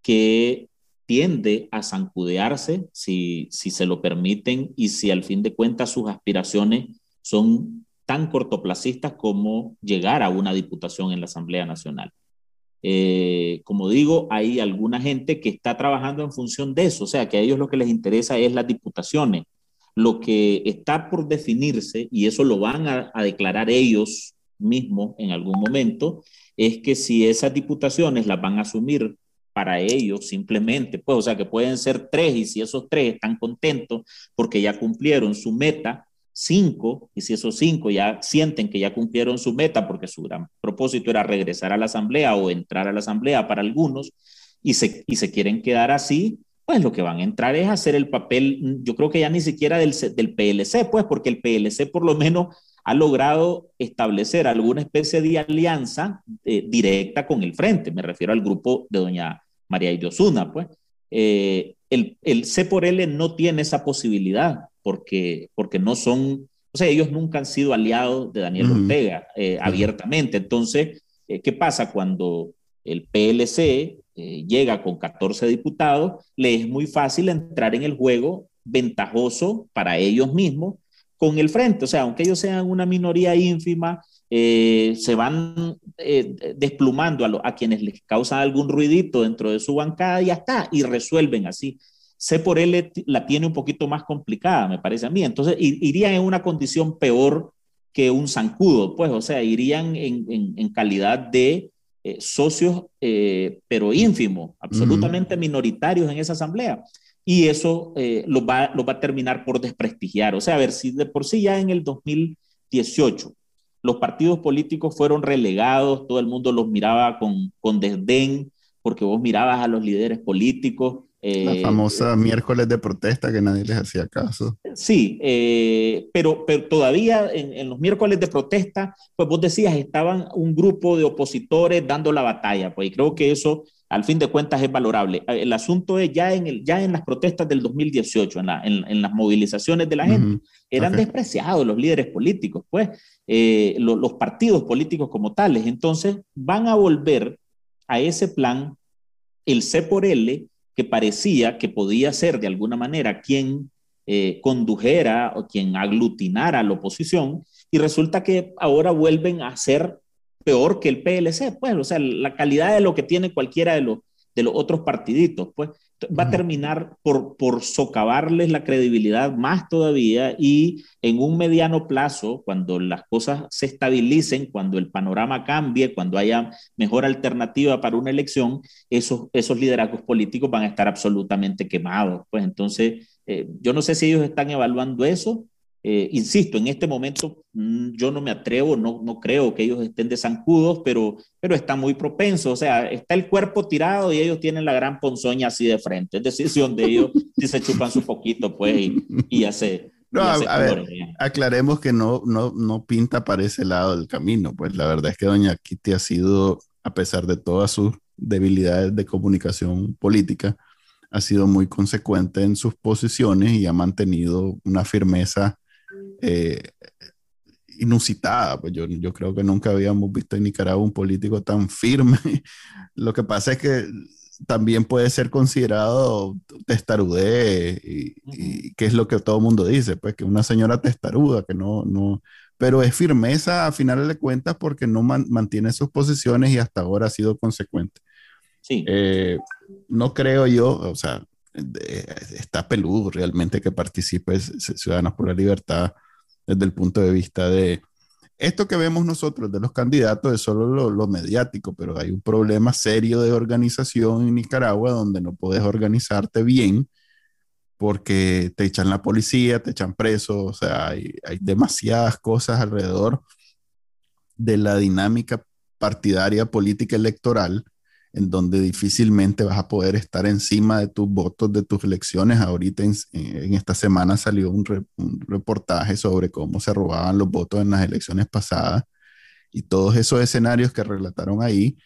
que tiende a zancudearse si, si se lo permiten y si al fin de cuentas sus aspiraciones son tan cortoplacistas como llegar a una diputación en la Asamblea Nacional. Eh, como digo, hay alguna gente que está trabajando en función de eso, o sea, que a ellos lo que les interesa es las diputaciones lo que está por definirse, y eso lo van a, declarar ellos mismos en algún momento, es que si esas diputaciones las van a asumir para ellos simplemente, pues, o sea, que pueden ser tres y si esos tres están contentos porque ya cumplieron su meta, cinco, y si esos cinco ya sienten que ya cumplieron su meta porque su gran propósito era regresar a la asamblea o entrar a la asamblea para algunos y se, y se quieren quedar así, pues lo que van a entrar es hacer el papel, yo creo que ya ni siquiera del, del PLC, pues porque el PLC por lo menos ha logrado establecer alguna especie de alianza eh, directa con el frente, me refiero al grupo de doña María Idiosuna, pues. Eh, el, el C por L no tiene esa posibilidad porque, porque no son, o sea, ellos nunca han sido aliados de Daniel Ortega eh, abiertamente. Entonces, ¿qué pasa cuando el PLC eh, llega con 14 diputados, le es muy fácil entrar en el juego ventajoso para ellos mismos con el frente. O sea, aunque ellos sean una minoría ínfima, eh, se van eh, desplumando a, a, quienes les causa algún ruidito dentro de su bancada y ya está, y resuelven así. C por L la tiene un poquito más complicada, me parece a mí. Entonces, iría en una condición peor que un zancudo, pues, o sea, irían en, calidad de eh, socios, eh, pero ínfimos, absolutamente minoritarios en esa asamblea. Y eso eh, los, va, va a terminar por desprestigiar. O sea, a ver, si de por sí ya en el 2018 los partidos políticos fueron relegados, todo el mundo los miraba con, con desdén, porque vos mirabas a los líderes políticos la eh, famosa miércoles de protesta que nadie les hacía caso. Sí, eh, pero, pero todavía en, los miércoles de protesta, pues vos decías, estaban un grupo de opositores dando la batalla, pues y creo que eso al fin de cuentas es valorable. Eh, el asunto es ya en, el, ya en las protestas del 2018, en, la, en, las movilizaciones de la gente, eran despreciados los líderes políticos, pues los partidos políticos como tales. Entonces van a volver a ese plan, el C por L, que parecía que podía ser de alguna manera quien eh, condujera o quien aglutinara a la oposición, y resulta que ahora vuelven a ser peor que el PLC, pues, o sea, la calidad de lo que tiene cualquiera de los, de los otros partiditos, pues, va a terminar por, por socavarles la credibilidad más todavía y en un mediano plazo, cuando las cosas se estabilicen, cuando el panorama cambie, cuando haya mejor alternativa para una elección, esos, esos liderazgos políticos van a estar absolutamente quemados. Pues entonces, eh, yo no sé si ellos están evaluando eso, eh, insisto, en este momento mm, yo no me atrevo, no, no creo que ellos estén de zancudos, pero, pero está muy propenso. O sea, está el cuerpo tirado y ellos tienen la gran ponzoña así de frente. Es decisión de ellos si se chupan su poquito, pues, y, y ya se. No, a, ver, aclaremos que no, no, no pinta para ese lado del camino. Pues la verdad es que Doña Kitty ha sido, a pesar de todas sus debilidades de comunicación política, ha sido muy consecuente en sus posiciones y ha mantenido una firmeza eh, inusitada. Pues yo, yo creo que nunca habíamos visto en Nicaragua un político tan firme. Lo que pasa es que también puede ser considerado testarude y, que es lo que todo el mundo dice, pues que una señora testaruda, que no, no, pero es firmeza a finales de cuentas porque no mantiene sus posiciones y hasta ahora ha sido consecuente. Sí. Eh, no creo yo, o sea, está peludo realmente que participe Ciudadanos por la Libertad desde el punto de vista de esto que vemos nosotros de los candidatos es solo lo, mediático, pero hay un problema serio de organización en Nicaragua donde no puedes organizarte bien porque te echan la policía, te echan preso, o sea, hay, hay demasiadas cosas alrededor de la dinámica partidaria política electoral en donde difícilmente vas a poder estar encima de tus votos, de tus elecciones. Ahorita en, esta semana salió un, reportaje sobre cómo se robaban los votos en las elecciones pasadas y todos esos escenarios que relataron ahí,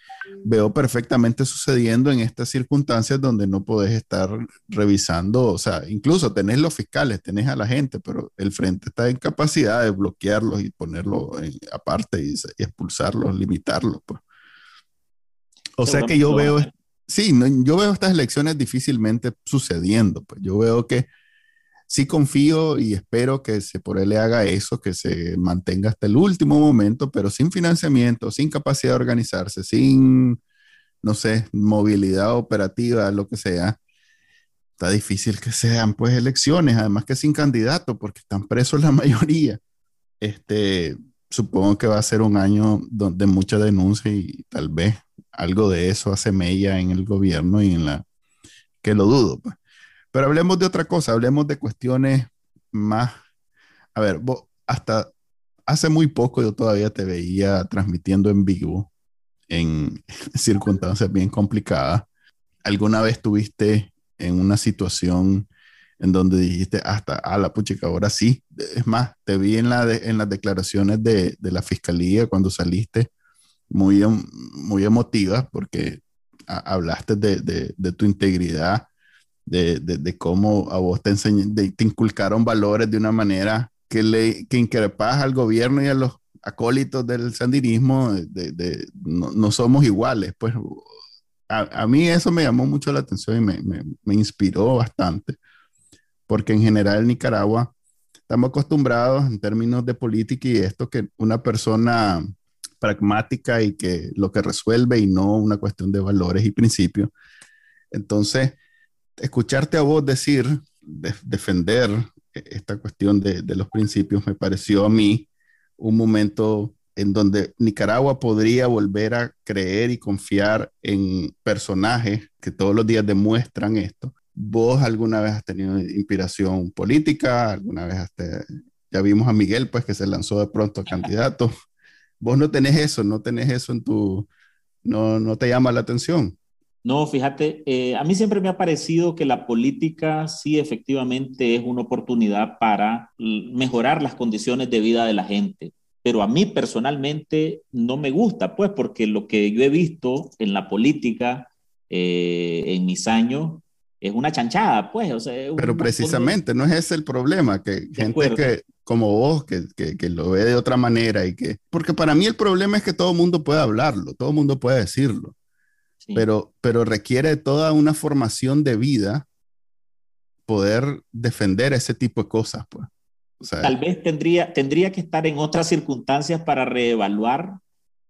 veo perfectamente sucediendo en estas circunstancias donde no podés estar revisando, o sea, incluso tenés los fiscales, tenés a la gente, pero el frente está en capacidad de bloquearlos y ponerlo aparte y expulsarlos, limitarlos. Pues. O sea que yo veo, sí, yo veo estas elecciones difícilmente sucediendo. Pues yo veo que sí confío y espero que se por él le haga eso, que se mantenga hasta el último momento, pero sin financiamiento, sin capacidad de organizarse, sin, no sé, movilidad operativa, lo que sea. Está difícil que sean pues elecciones, además que sin candidato, porque están presos la mayoría. Este, supongo que va a ser un año de mucha denuncia y tal vez algo de eso hace mella en el gobierno y en la que lo dudo. Pues. Pero hablemos de otra cosa, hablemos de cuestiones más. A ver, hasta hace muy poco yo todavía te veía transmitiendo en vivo en circunstancias bien complicadas. ¿Alguna vez tuviste en una situación en donde dijiste hasta, a la puchica, ahora sí? Es más, te vi en, la en las declaraciones de, de la fiscalía cuando saliste muy, em, muy emotivas porque hablaste de, de, de, tu integridad, de, de, cómo a vos te, te inculcaron valores de una manera que, le, que increpas al gobierno y a los acólitos del sandinismo, de, no, no, somos iguales. Pues a, a, mí eso me llamó mucho la atención y me, me, me inspiró bastante, porque en general en Nicaragua estamos acostumbrados en términos de política y esto que una persona pragmática y que lo que resuelve y no una cuestión de valores y principios. Entonces, escucharte a vos decir, defender esta cuestión de, los principios me pareció a mí un momento en donde Nicaragua podría volver a creer y confiar en personajes que todos los días demuestran esto. ¿Vos alguna vez has tenido inspiración política? ¿Alguna vez ya vimos a Miguel, pues, que se lanzó de pronto candidato? Vos no tenés eso, no tenés eso en tu, no, no te llama la atención. No, fíjate, eh, a mí siempre me ha parecido que la política sí efectivamente es una oportunidad para mejorar las condiciones de vida de la gente pero a mí personalmente no me gusta, pues, porque lo que yo he visto en la política eh, en mis años es una chanchada, pues. O sea, pero precisamente, no es ese el problema, que gente que, como vos, que, que, lo ve de otra manera y que, porque para mí el problema es que todo el mundo puede hablarlo, todo el mundo puede decirlo, pero, pero requiere toda una formación de vida poder defender ese tipo de cosas, pues. Tal vez tendría, tendría que estar en otras circunstancias para reevaluar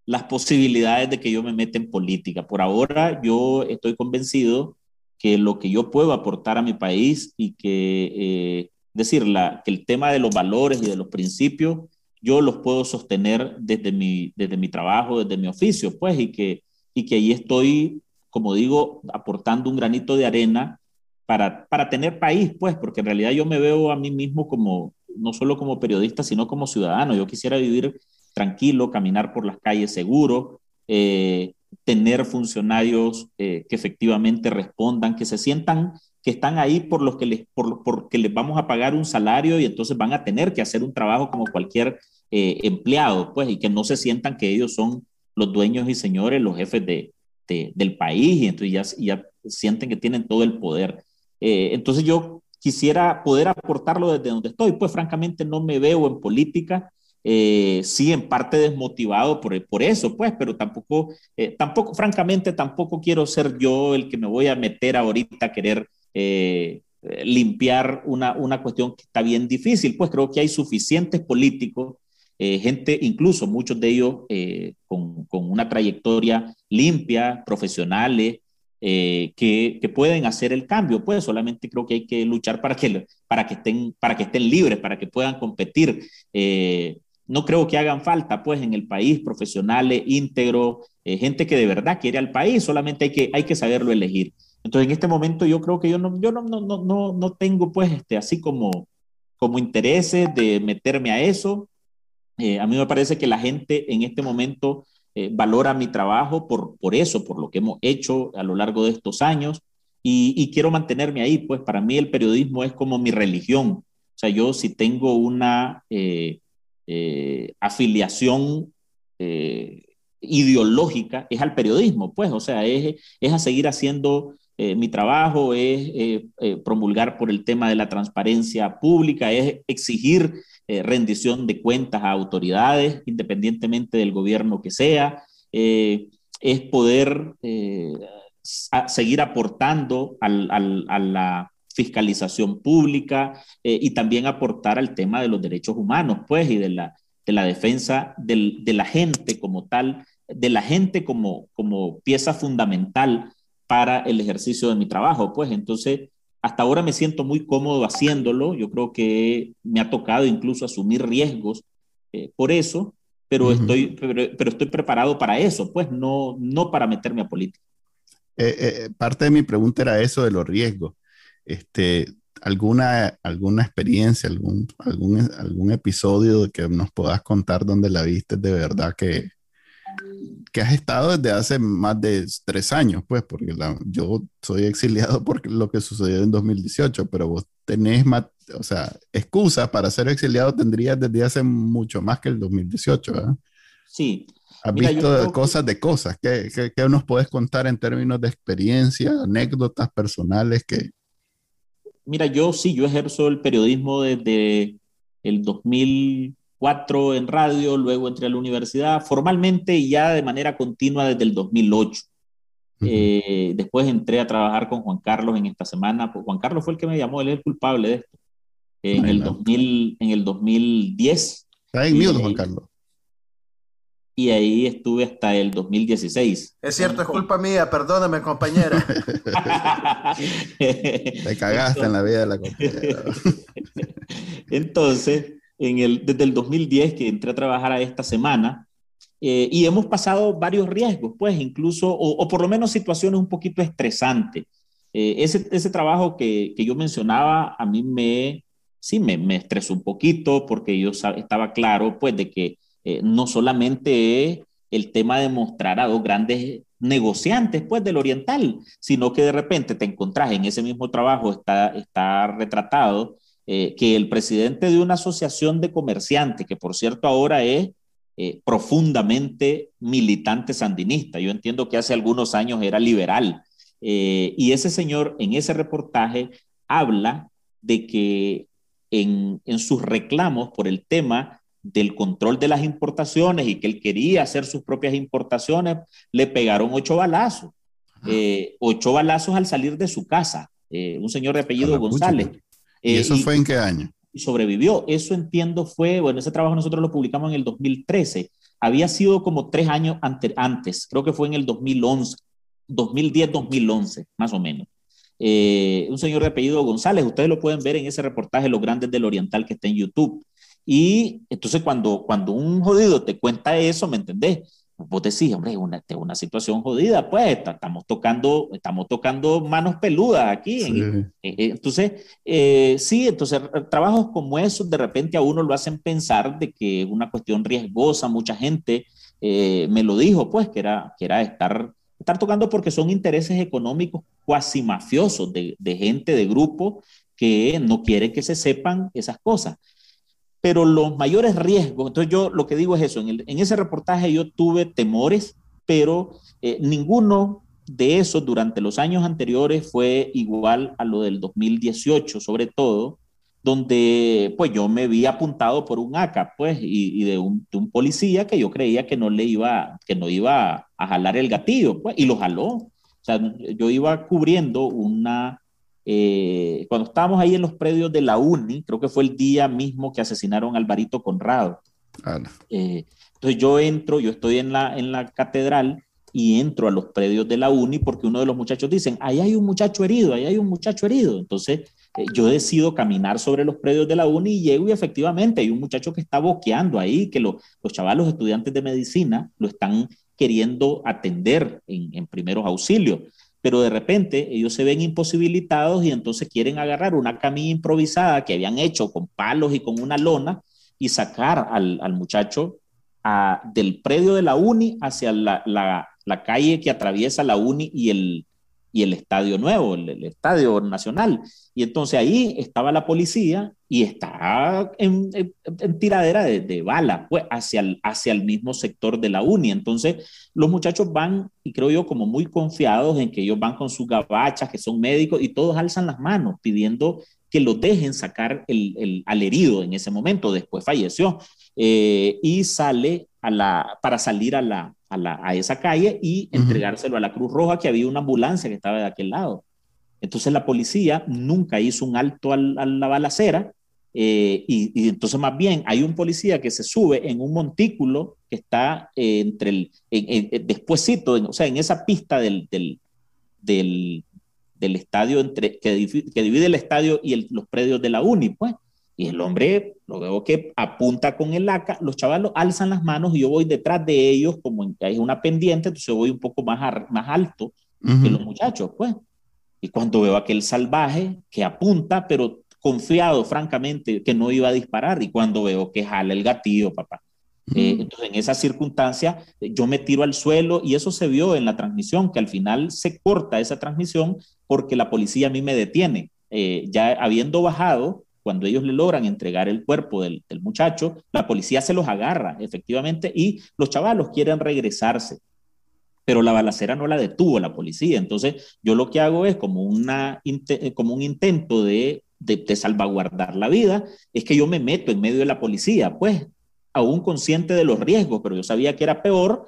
las posibilidades de que yo me meta en política. Por ahora yo estoy convencido que lo que yo puedo aportar a mi país y que, eh, decir, que el tema de los valores y de los principios, yo los puedo sostener desde mi, desde mi trabajo, desde mi oficio, pues, y que, y que ahí estoy, como digo, aportando un granito de arena para, para tener país, pues, porque en realidad yo me veo a mí mismo como, no solo como periodista, sino como ciudadano. Yo quisiera vivir tranquilo, caminar por las calles seguro, eh, tener funcionarios eh, que efectivamente respondan, que se sientan que están ahí por los que les, por, porque les vamos a pagar un salario y entonces van a tener que hacer un trabajo como cualquier eh, empleado, pues, y que no se sientan que ellos son los dueños y señores, los jefes de, del país, y entonces ya, ya, sienten que tienen todo el poder. entonces yo quisiera poder aportarlo desde donde estoy. Pues francamente no me veo en política. Eh, sí, en parte desmotivado por, por eso, pues, pero tampoco, eh, tampoco, francamente, tampoco quiero ser yo el que me voy a meter ahorita a querer eh, limpiar una, una cuestión que está bien difícil. Pues creo que hay suficientes políticos, gente, incluso muchos de ellos con, con, una trayectoria limpia, profesionales, eh, que, que, pueden hacer el cambio. Pues solamente creo que hay que luchar para que, para que, estén, para que estén libres, para que puedan competir. Eh, no creo que hagan falta, pues, en el país profesionales, íntegros, eh, gente que de verdad quiere al país, solamente hay que, hay que saberlo elegir. Entonces, en este momento yo creo que yo no, yo no, no, no, no tengo, pues, este, así como, como intereses de meterme a eso. a mí me parece que la gente en este momento eh, valora mi trabajo por, por eso, por lo que hemos hecho a lo largo de estos años y, quiero mantenerme ahí, pues para mí el periodismo es como mi religión. O sea, yo si tengo una eh, eh, afiliación ideológica es al periodismo, pues, o sea, es, es a seguir haciendo mi trabajo, es promulgar por el tema de la transparencia pública, es exigir eh, rendición de cuentas a autoridades, independientemente del gobierno que sea, eh, es poder eh, seguir aportando al, a la fiscalización pública y también aportar al tema de los derechos humanos, pues, y de la, de la defensa del, de la gente como tal, de la gente como, como pieza fundamental para el ejercicio de mi trabajo, pues entonces hasta ahora me siento muy cómodo haciéndolo. Yo creo que me ha tocado incluso asumir riesgos eh, por eso, pero, estoy, pero, estoy preparado para eso, pues no, no para meterme a política. Eh, eh, parte de mi pregunta era eso de los riesgos. Este, ¿alguna, alguna experiencia, algún, algún, algún episodio que nos puedas contar donde la viste de verdad que, que has estado desde hace más de tres años, pues, porque yo soy exiliado por lo que sucedió en 2018, pero vos tenés más, o sea, excusas para ser exiliado tendrías desde hace mucho más que el 2018, ¿verdad? Sí. Has visto cosas de cosas. ¿Qué, ¿Qué, nos puedes contar en términos de experiencia, anécdotas personales que... Mira, yo sí, yo ejerzo el periodismo desde el 2000 cuatro en radio, luego entré a la universidad, formalmente y ya de manera continua desde el 2008. Eh, después entré a trabajar con Juan Carlos en esta semana. Pues Juan Carlos fue el que me llamó, él es el culpable de esto. En, el, 2000, en el 2010. Está en miedo, Juan Carlos. Y ahí estuve hasta el 2016. Es cierto, es culpa mía, perdóname, compañera. Te cagaste en la vida de la compañera. Entonces, en el, desde el 2010 que entré a trabajar a esta semana eh, y hemos pasado varios riesgos, pues incluso, o, por lo menos situaciones un poquito estresantes. Eh, ese, ese trabajo que, que, yo mencionaba a mí me, sí, me, me estresó un poquito porque yo estaba claro, pues, de que eh, no solamente es el tema de mostrar a dos grandes negociantes, pues, del oriental, sino que de repente te encontrás en ese mismo trabajo, está, está retratado eh, que el presidente de una asociación de comerciantes, que por cierto ahora es eh, profundamente militante sandinista, yo entiendo que hace algunos años era liberal, eh, y ese señor en ese reportaje habla de que en, en sus reclamos por el tema del control de las importaciones y que él quería hacer sus propias importaciones, le pegaron ocho balazos, ocho balazos al salir de su casa. un señor de apellido González, ¿Y eso eh, fue en qué año? Y sobrevivió. Eso entiendo fue, bueno, ese trabajo nosotros lo publicamos en el 2013. Había sido como tres años antes, creo que fue en el 2011, 2010-2011, más o menos. Eh, un señor de apellido González, ustedes lo pueden ver en ese reportaje Los Grandes del Oriental que está en YouTube. Y entonces cuando, cuando un jodido te cuenta eso, ¿me entendés? Vos decís, hombre, es una, una situación jodida, pues estamos tocando, estamos tocando manos peludas aquí. Eh, eh, entonces, eh, sí, entonces trabajos como esos de repente a uno lo hacen pensar de que es una cuestión riesgosa, mucha gente me lo dijo, pues, que era, que era estar, estar tocando porque son intereses económicos cuasi mafiosos de, de gente, de grupos que no quieren que se sepan esas cosas pero los mayores riesgos, entonces yo lo que digo es eso, en, ese reportaje yo tuve temores, pero eh, ninguno de esos durante los años anteriores fue igual a lo del 2018, sobre todo, donde pues yo me vi apuntado por un ACA, pues, y, de, un, policía que yo creía que no le iba, que no iba a jalar el gatillo, pues, y lo jaló. O sea, yo iba cubriendo una, eh, cuando estábamos ahí en los predios de la UNI, creo que fue el día mismo que asesinaron a Alvarito Conrado. Eh, entonces yo entro, yo estoy en la, en la catedral y entro a los predios de la UNI porque uno de los muchachos dicen, ahí hay un muchacho herido, ahí hay un muchacho herido. Entonces eh, yo decido caminar sobre los predios de la UNI y llego y efectivamente hay un muchacho que está boqueando ahí, que los chavalos estudiantes de medicina lo están queriendo atender en, en primeros auxilios pero de repente ellos se ven imposibilitados y entonces quieren agarrar una camilla improvisada que habían hecho con palos y con una lona y sacar al, al muchacho del predio de la uni hacia la, la, la, calle que atraviesa la uni y el, y el estadio nuevo, el, estadio nacional. Y entonces ahí estaba la policía y está en, en, tiradera de, de bala, pues hacia el, hacia el mismo sector de la uni. Entonces los muchachos van, y creo yo, como muy confiados en que ellos van con sus gabachas, que son médicos, y todos alzan las manos pidiendo que lo dejen sacar el, el, al herido en ese momento, después falleció, eh, y sale a la, para salir a la, a, esa calle y entregárselo a la Cruz Roja, que había una ambulancia que estaba de aquel lado. Entonces la policía nunca hizo un alto a la balacera eh, y, entonces más bien hay un policía que se sube en un montículo que está eh, entre el, en, despuésito, o sea, en esa pista del, del, del, del estadio entre, que, que, divide el estadio y los predios de la UNI, pues. Y el hombre, lo veo que apunta con el laca, los chavalos alzan las manos y yo voy detrás de ellos, como hay una pendiente, entonces voy un poco más, más alto que los muchachos, pues. Y cuando veo aquel salvaje que apunta, pero confiado, francamente, que no iba a disparar, y cuando veo que jala el gatillo, papá. Eh, entonces, en esa circunstancia, yo me tiro al suelo y eso se vio en la transmisión, que al final se corta esa transmisión porque la policía a mí me detiene. Eh, ya habiendo bajado, cuando ellos le logran entregar el cuerpo del, muchacho, la policía se los agarra, efectivamente, y los chavalos quieren regresarse. Pero la balacera no la detuvo la policía. Entonces, yo lo que hago es como, una, como un intento de, de, salvaguardar la vida, es que yo me meto en medio de la policía, pues, aún consciente de los riesgos, pero yo sabía que era peor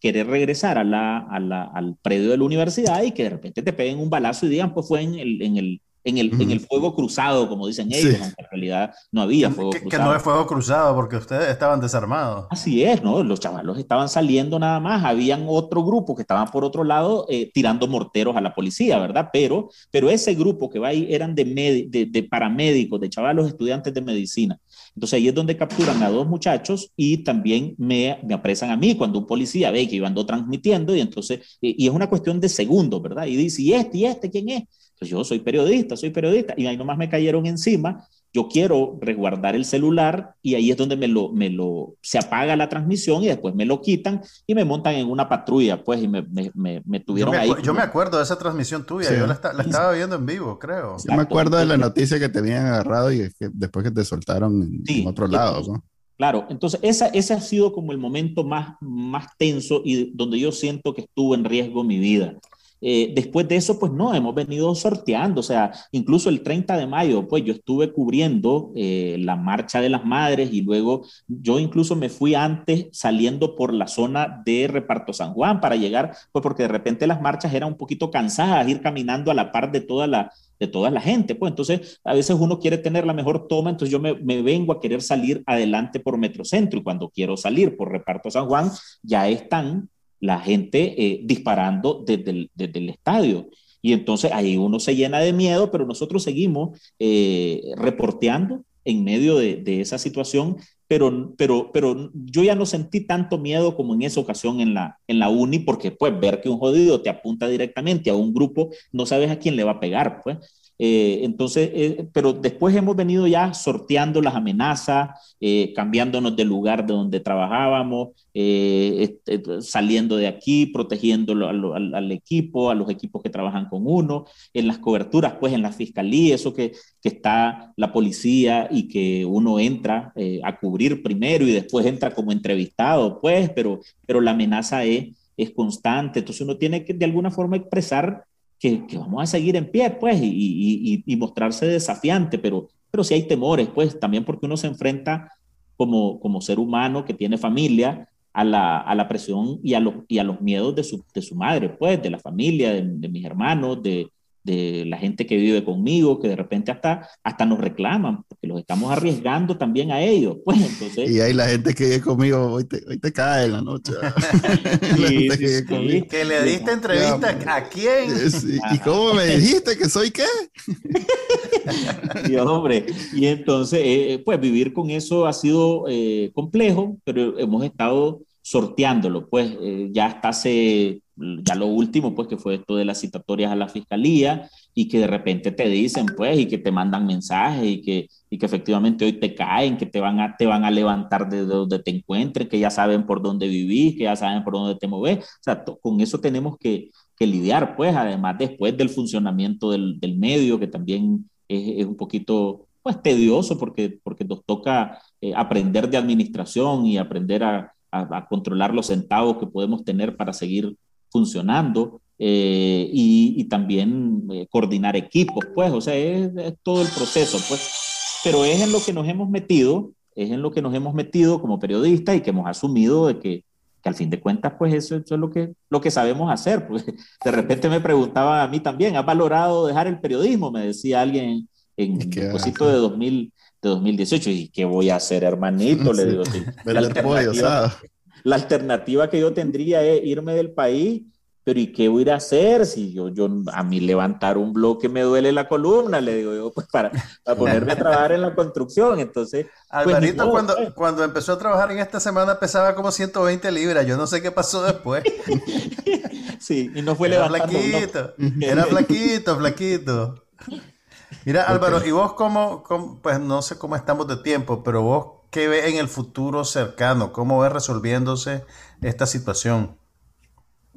querer regresar a la, al predio de la universidad y que de repente te peguen un balazo y digan, pues fue en el, en el, en el, en el fuego cruzado, como dicen ellos, en realidad no había fuego que, cruzado. Que no es fuego cruzado porque ustedes estaban desarmados. Así es, ¿no? Los chavalos estaban saliendo nada más, habían otro grupo que estaban por otro lado eh, tirando morteros a la policía, ¿verdad? Pero, pero ese grupo que va ahí eran de, de, de paramédicos, de chavalos estudiantes de medicina. Entonces ahí es donde capturan a dos muchachos y también me, me apresan a mí cuando un policía ve que yo ando transmitiendo y entonces, y, y es una cuestión de segundos, ¿verdad? Y dice, ¿y este, y este, quién es? Pues yo soy periodista, soy periodista, y ahí nomás me cayeron encima. Yo quiero resguardar el celular y ahí es donde me lo, me lo, se apaga la transmisión y después me lo quitan y me montan en una patrulla, pues, y me, me, me tuvieron yo me ahí. Yo me acuerdo de esa transmisión tuya, sí. yo la, la, estaba viendo en vivo, creo. Yo me acuerdo de la noticia que te habían agarrado y que después que te soltaron en, sí, en otro lado, ¿no? Claro, entonces esa, ese ha sido como el momento más, más tenso y donde yo siento que estuvo en riesgo mi vida. Eh, después de eso, pues no, hemos venido sorteando, o sea, incluso el 30 de mayo, pues yo estuve cubriendo eh, la marcha de las madres y luego yo incluso me fui antes saliendo por la zona de Reparto San Juan para llegar, pues porque de repente las marchas eran un poquito cansadas, ir caminando a la par de toda la, de toda la gente, pues. Entonces a veces uno quiere tener la mejor toma, entonces yo me, me, vengo a querer salir adelante por Metrocentro y cuando quiero salir por Reparto San Juan, ya están la gente eh, disparando desde el, desde el, estadio. Y entonces ahí uno se llena de miedo, pero nosotros seguimos eh, reporteando en medio de, de, esa situación, pero, pero, pero yo ya no sentí tanto miedo como en esa ocasión en la, en la uni, porque pues ver que un jodido te apunta directamente a un grupo, no sabes a quién le va a pegar, pues. Eh, entonces, eh, pero después hemos venido ya sorteando las amenazas, eh, cambiándonos del lugar de donde trabajábamos, este, saliendo de aquí, protegiendo al, al, al, equipo, a los equipos que trabajan con uno, en las coberturas, pues en la fiscalía, eso que, que está la policía y que uno entra a cubrir primero y después entra como entrevistado, pues, pero, pero la amenaza es, es constante, entonces uno tiene que de alguna forma expresar que, vamos a seguir en pie, pues, y, mostrarse desafiante, pero, pero si hay temores, pues, también porque uno se enfrenta como, como ser humano que tiene familia a la, a la presión y a, los, y a los miedos de su, de su madre, pues, de la familia, de, de mis hermanos, de, de la gente que vive conmigo, que de repente hasta, hasta nos reclaman, porque los estamos arriesgando también a ellos. Pues, entonces, y hay la gente que vive conmigo, hoy te, hoy te cae en la noche. sí, sí, que, que, le diste entrevista ya, a quién. ¿Y cómo me dijiste que soy qué? y hombre, y entonces, eh, pues vivir con eso ha sido eh, complejo, pero hemos estado sorteándolo, pues eh, ya hasta hace ya lo último, pues, que fue esto de las citatorias a la fiscalía y que de repente te dicen, pues, y que te mandan mensajes y que, y que efectivamente hoy te caen, que te van a, te van a levantar de donde te encuentres, que ya saben por dónde vivís, que ya saben por dónde te moves. O sea, con eso tenemos que, que, lidiar, pues, además después del funcionamiento del, del medio, que también es, es, un poquito, pues, tedioso porque, porque nos toca eh, aprender de administración y aprender a, a, a controlar los centavos que podemos tener para seguir funcionando eh, y, y, también eh, coordinar equipos, pues, o sea, es, es, todo el proceso, pues, pero es en lo que nos hemos metido, es en lo que nos hemos metido como periodistas y que hemos asumido de que, que al fin de cuentas, pues, eso, eso, es lo que, lo que sabemos hacer, pues, de repente me preguntaba a mí también, ¿has valorado dejar el periodismo? Me decía alguien en el propósito de 2000 de 2018 y qué voy a hacer hermanito sí. le digo sí. la, alternativa, la alternativa que yo tendría es irme del país, pero ¿y qué voy a ir a hacer? Si yo, yo a mí levantar un bloque me duele la columna, le digo yo, pues para, para ponerme a trabajar en la construcción. Entonces, Alvarito, pues, no, cuando, pues. cuando empezó a trabajar en esta semana pesaba como 120 libras. Yo no sé qué pasó después. sí, y no fue era levantando. Flaquito, era flaquito, flaquito. Mira, Álvaro, ¿y vos cómo, cómo, pues no sé cómo estamos de tiempo, pero vos qué ves en el futuro cercano? ¿Cómo ves resolviéndose esta situación?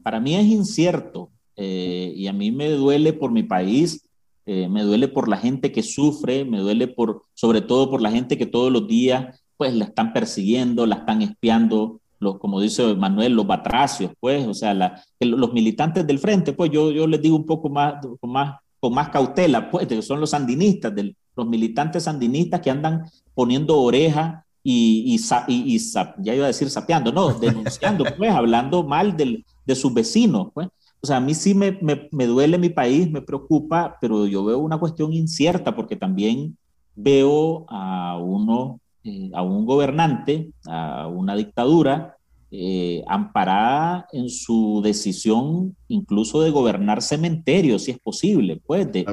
Para mí es incierto eh, y a mí me duele por mi país, eh, me duele por la gente que sufre, me duele por, sobre todo por la gente que todos los días pues la están persiguiendo, la están espiando, los, como dice Manuel, los batracios, pues, o sea, los militantes del frente, pues yo, yo les digo un poco más, con más, con más cautela, pues, que son los sandinistas, del, los militantes sandinistas que andan poniendo oreja y, y, y, y, ya iba a decir sapeando, no, denunciando, pues, hablando mal del, de sus vecinos, pues, o sea, a mí sí me, me, me, duele mi país, me preocupa, pero yo veo una cuestión incierta porque también veo a uno, eh, a un gobernante, a una dictadura, eh, amparada en su decisión incluso de gobernar cementerios, si es posible, pues, de,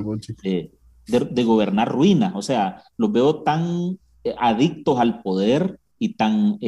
de, de, gobernar ruinas. O sea, los veo tan eh, adictos al poder y tan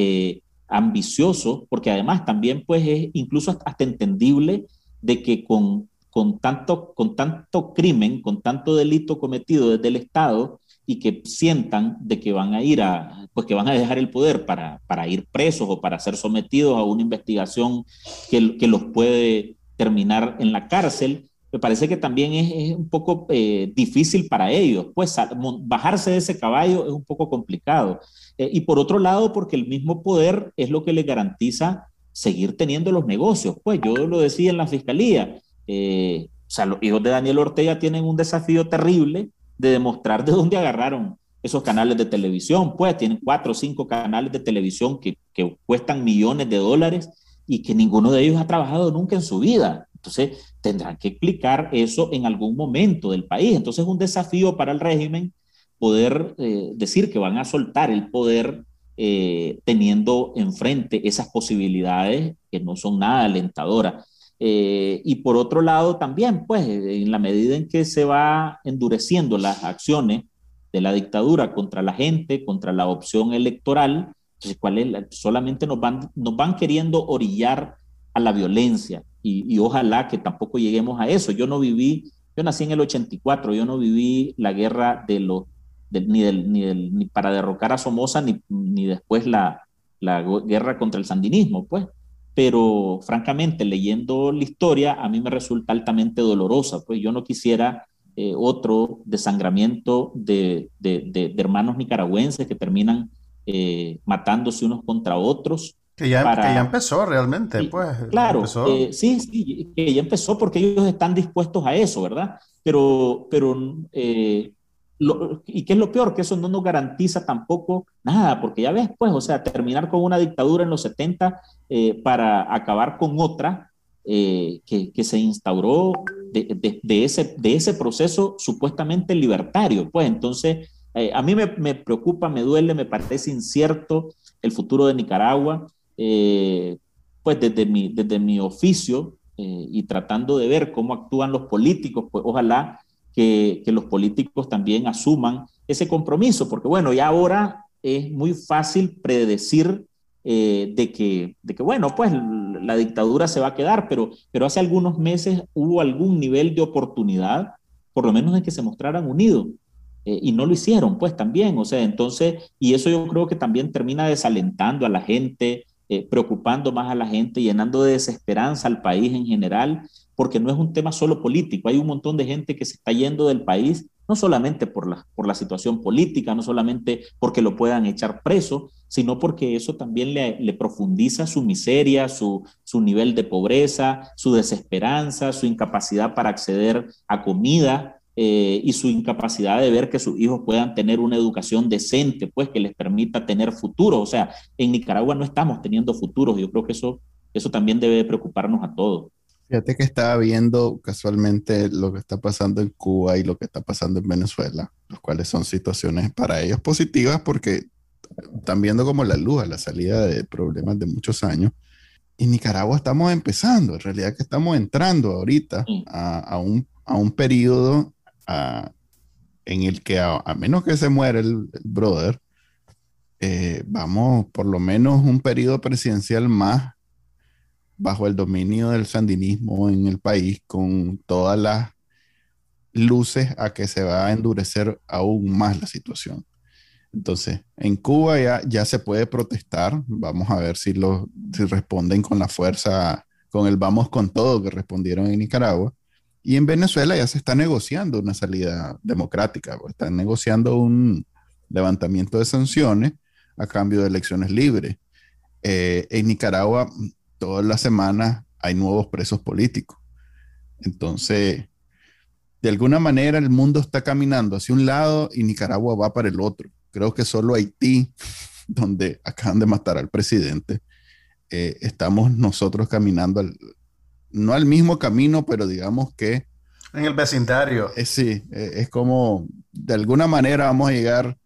ambiciosos, porque además también, pues, es incluso hasta entendible de que con, con, tanto, con tanto crimen, con tanto delito cometido desde el Estado y que sientan de que van a ir a, pues que van a dejar el poder para, para ir presos o para ser sometidos a una investigación que, que los puede terminar en la cárcel, me parece que también es, un poco eh, difícil para ellos, pues bajarse de ese caballo es un poco complicado. Eh, y por otro lado, porque el mismo poder es lo que les garantiza seguir teniendo los negocios. Pues yo lo decía en la fiscalía, eh, o sea, los hijos de Daniel Ortega tienen un desafío terrible de demostrar de dónde agarraron esos canales de televisión. Pues tienen cuatro o cinco canales de televisión que, que cuestan millones de dólares y que ninguno de ellos ha trabajado nunca en su vida. Entonces, tendrán que explicar eso en algún momento del país. Entonces, es un desafío para el régimen poder eh, decir que van a soltar el poder eh, teniendo enfrente esas posibilidades que no son nada alentadoras. Eh, y por otro lado también, pues, en la medida en que se va endureciendo las acciones de la dictadura contra la gente, contra la opción electoral, ¿cuál es solamente nos van, nos van queriendo orillar a la violencia y, ojalá que tampoco lleguemos a eso. Yo no viví, yo nací en el 84, yo no viví la guerra de los ni, del, ni, del, ni, para derrocar a Somoza, ni, ni después la, la, guerra contra el sandinismo, pues. Pero francamente, leyendo la historia, a mí me resulta altamente dolorosa, pues yo no quisiera eh, otro desangramiento de, de, de, hermanos nicaragüenses que terminan eh, matándose unos contra otros. Que ya, para... que ya empezó realmente, pues. Claro, eh, sí, sí, que ya empezó porque ellos están dispuestos a eso, ¿verdad? Pero, pero eh, ¿Y qué es lo peor? Que eso no nos garantiza tampoco nada, porque ya ves, pues, o sea, terminar con una dictadura en los 70 eh, para acabar con otra eh, que, que, se instauró de, de, de, ese, de ese proceso supuestamente libertario. Pues entonces, eh, a mí me, me, preocupa, me duele, me parece incierto el futuro de Nicaragua, eh, pues desde mi, desde mi oficio y tratando de ver cómo actúan los políticos, pues ojalá que, los políticos también asuman ese compromiso, porque bueno, ya ahora es muy fácil predecir eh, de, que, de que, bueno, pues la dictadura se va a quedar, pero, pero hace algunos meses hubo algún nivel de oportunidad, por lo menos de que se mostraran unidos. Eh, y no lo hicieron, pues también, o sea, entonces, y eso yo creo que también termina desalentando a la gente, eh, preocupando más a la gente, llenando de desesperanza al país en general, porque no es un tema solo político, hay un montón de gente que se está yendo del país, no solamente por la, por la situación política, no solamente porque lo puedan echar preso, sino porque eso también le, le profundiza su miseria, su, su nivel de pobreza, su desesperanza, su incapacidad para acceder a comida, eh, y su incapacidad de ver que sus hijos puedan tener una educación decente, pues que les permita tener futuro. O sea, en Nicaragua no estamos teniendo futuros. Yo creo que eso, eso también debe preocuparnos a todos. Fíjate que estaba viendo casualmente lo que está pasando en Cuba y lo que está pasando en Venezuela, los cuales son situaciones para ellos positivas porque están viendo como la luz a la salida de problemas de muchos años. Y Nicaragua estamos empezando, en realidad que estamos entrando ahorita a, a, un, a un periodo en el que a, menos que se muera el, brother, eh, vamos por lo menos un periodo presidencial más bajo el dominio del sandinismo en el país, con todas las luces a que se va a endurecer aún más la situación. Entonces, en Cuba ya, ya se puede protestar. Vamos a ver si, si responden con la fuerza, con el vamos con todo que respondieron en Nicaragua. Y en Venezuela ya se está negociando una salida democrática, pues, están negociando un levantamiento de sanciones a cambio de elecciones libres. Eh, en Nicaragua, todas las semanas hay nuevos presos políticos. Entonces, de alguna manera el mundo está caminando hacia un lado y Nicaragua va para el otro. Creo que solo Haití, donde acaban de matar al presidente, eh, estamos nosotros caminando al, no al mismo camino, pero digamos que... En el vecindario. Eh, sí, eh, es como, de alguna manera vamos a llegar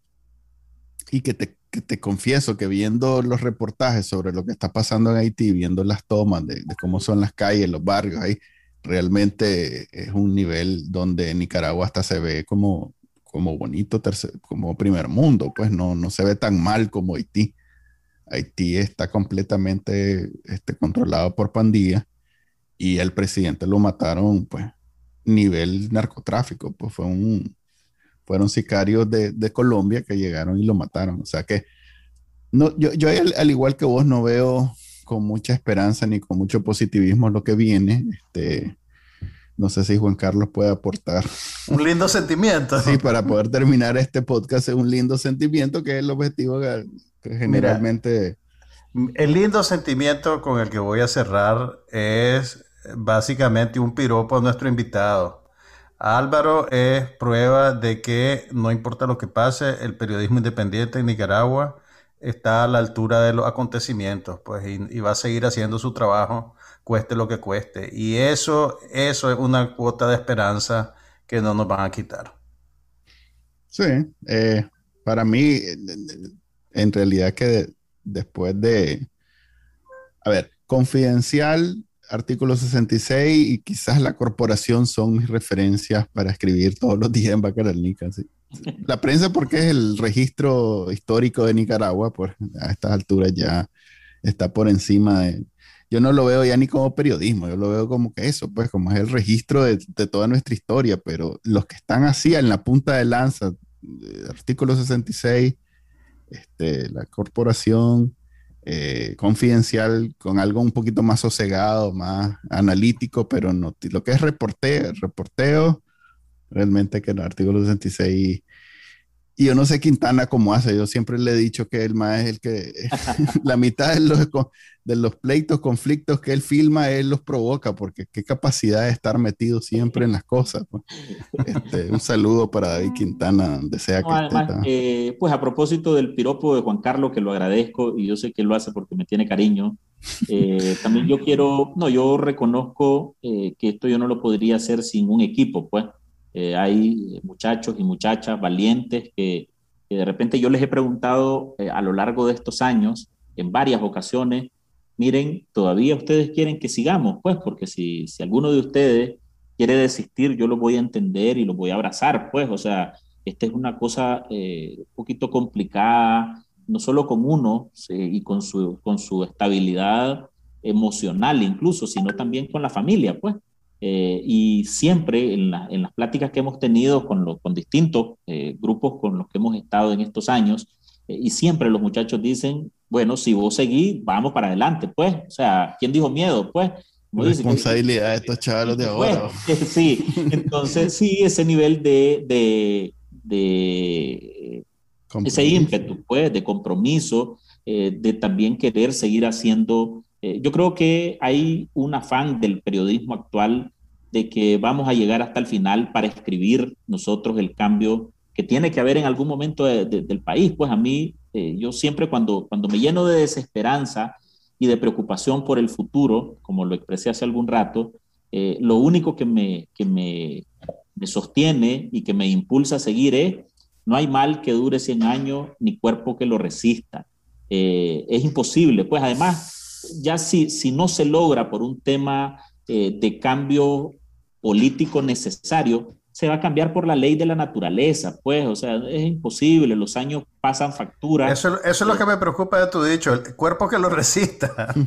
y que te, te, confieso que viendo los reportajes sobre lo que está pasando en Haití, viendo las tomas de, cómo son las calles, los barrios ahí, realmente es un nivel donde Nicaragua hasta se ve como, como bonito, como primer mundo, pues no, no se ve tan mal como Haití. Haití está completamente este, controlado por pandillas y el presidente lo mataron, pues, nivel narcotráfico, pues fue un, fueron sicarios de, de Colombia que llegaron y lo mataron. O sea que no, yo, yo al, igual que vos no veo con mucha esperanza ni con mucho positivismo lo que viene. Este, no sé si Juan Carlos puede aportar. Un lindo sentimiento. Sí, para poder terminar este podcast es un lindo sentimiento que es el objetivo que, generalmente... el lindo sentimiento con el que voy a cerrar es básicamente un piropo a nuestro invitado. Álvaro es prueba de que no importa lo que pase, el periodismo independiente en Nicaragua está a la altura de los acontecimientos, pues, y, va a seguir haciendo su trabajo, cueste lo que cueste. Y eso, eso es una cuota de esperanza que no nos van a quitar. Sí, eh, para mí, en realidad que después de, a ver, confidencial artículo 66 y quizás la corporación son mis referencias para escribir todos los días en Bacaralnica. La prensa porque es el registro histórico de Nicaragua, pues a estas alturas ya está por encima de... Yo no lo veo ya ni como periodismo, yo lo veo como que eso, pues como es el registro de, de toda nuestra historia, pero los que están así en la punta de lanza, artículo 66, este, la corporación, eh, confidencial, con algo un poquito más sosegado, más analítico, pero no, lo que es reporteo, reporteo realmente que el artículo 66 y yo no sé Quintana cómo hace, yo siempre le he dicho que él más es el que la mitad de los, de los pleitos, conflictos que él filma, él los provoca, porque qué capacidad de estar metido siempre en las cosas. Pues. Este, un saludo para David Quintana, donde sea que esté. Eh, pues a propósito del piropo de Juan Carlos, que lo agradezco y yo sé que lo hace porque me tiene cariño, eh, también yo quiero, no, yo reconozco eh, que esto yo no lo podría hacer sin un equipo, pues. Eh, hay muchachos y muchachas valientes que, de repente yo les he preguntado eh, a lo largo de estos años, en varias ocasiones, miren, todavía ustedes quieren que sigamos, pues, porque si, si alguno de ustedes quiere desistir, yo lo voy a entender y lo voy a abrazar, pues, o sea, esta es una cosa eh, un poquito complicada, no solo con uno y con su, con su estabilidad emocional incluso, sino también con la familia, pues. Eh, y siempre en, en, las pláticas que hemos tenido con, los, con distintos eh, grupos con los que hemos estado en estos años, eh, y siempre los muchachos dicen, bueno, si vos seguís, vamos para adelante, pues, o sea, ¿quién dijo miedo? Pues, responsabilidad de estos chavales de pues, ahora. sí, entonces sí, ese nivel de, de, de ese ímpetu, pues, de compromiso, de también querer seguir haciendo eh, yo creo que hay un afán del periodismo actual de que vamos a llegar hasta el final para escribir nosotros el cambio que tiene que haber en algún momento del país. Pues a mí, eh, yo siempre cuando, cuando me lleno de desesperanza y de preocupación por el futuro, como lo expresé hace algún rato, eh, lo único que, me, que me, me, sostiene y que me impulsa a seguir es, no hay mal que dure 100 años ni cuerpo que lo resista. es imposible, pues además ya si, si no se logra por un tema eh, de cambio político necesario, se va a cambiar por la ley de la naturaleza, pues, o sea, es imposible, los años pasan factura. Eso, eso es lo que me preocupa de tu dicho, el cuerpo que lo resista.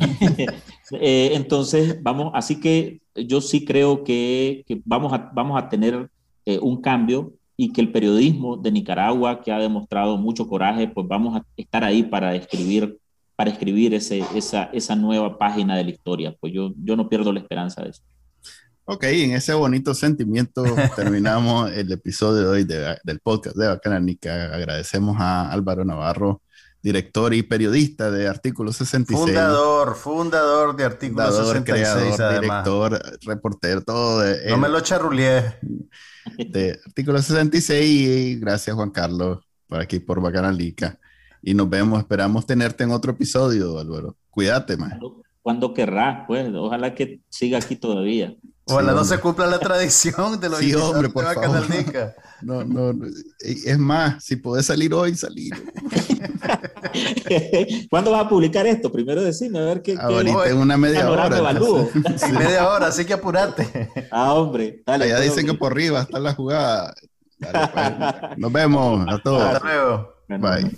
Eh, entonces, vamos, así que yo sí creo que, que vamos, a, vamos a tener eh, un cambio y que el periodismo de Nicaragua, que ha demostrado mucho coraje, pues vamos a estar ahí para escribir para escribir ese, esa, esa nueva página de la historia. Pues yo, yo no pierdo la esperanza de eso. Ok, en ese bonito sentimiento terminamos el episodio de hoy del podcast de Bacananica. Agradecemos a Álvaro Navarro, director y periodista de Artículo 66. Fundador, fundador de Artículo fundador, 66. Creador, director, reportero, todo. De, no me lo charrulié. De Artículo 66 y gracias Juan Carlos por aquí por Bacananica. Y nos vemos, esperamos tenerte en otro episodio, Álvaro. Cuídate, man. cuando querrá, pues. Ojalá que siga aquí todavía. Ojalá no se cumpla la tradición de los sí, hombre, por favor. No, no, no, es más, si podés salir hoy, salir. ¿Cuándo vas a publicar esto? Primero decime, a ver qué. Ahorita en una media hora. Sí. media hora, así que apurate. Ah, hombre, dale. Ya dicen que por arriba está la jugada. Pues. Nos vemos a todos. Hasta luego. Bye.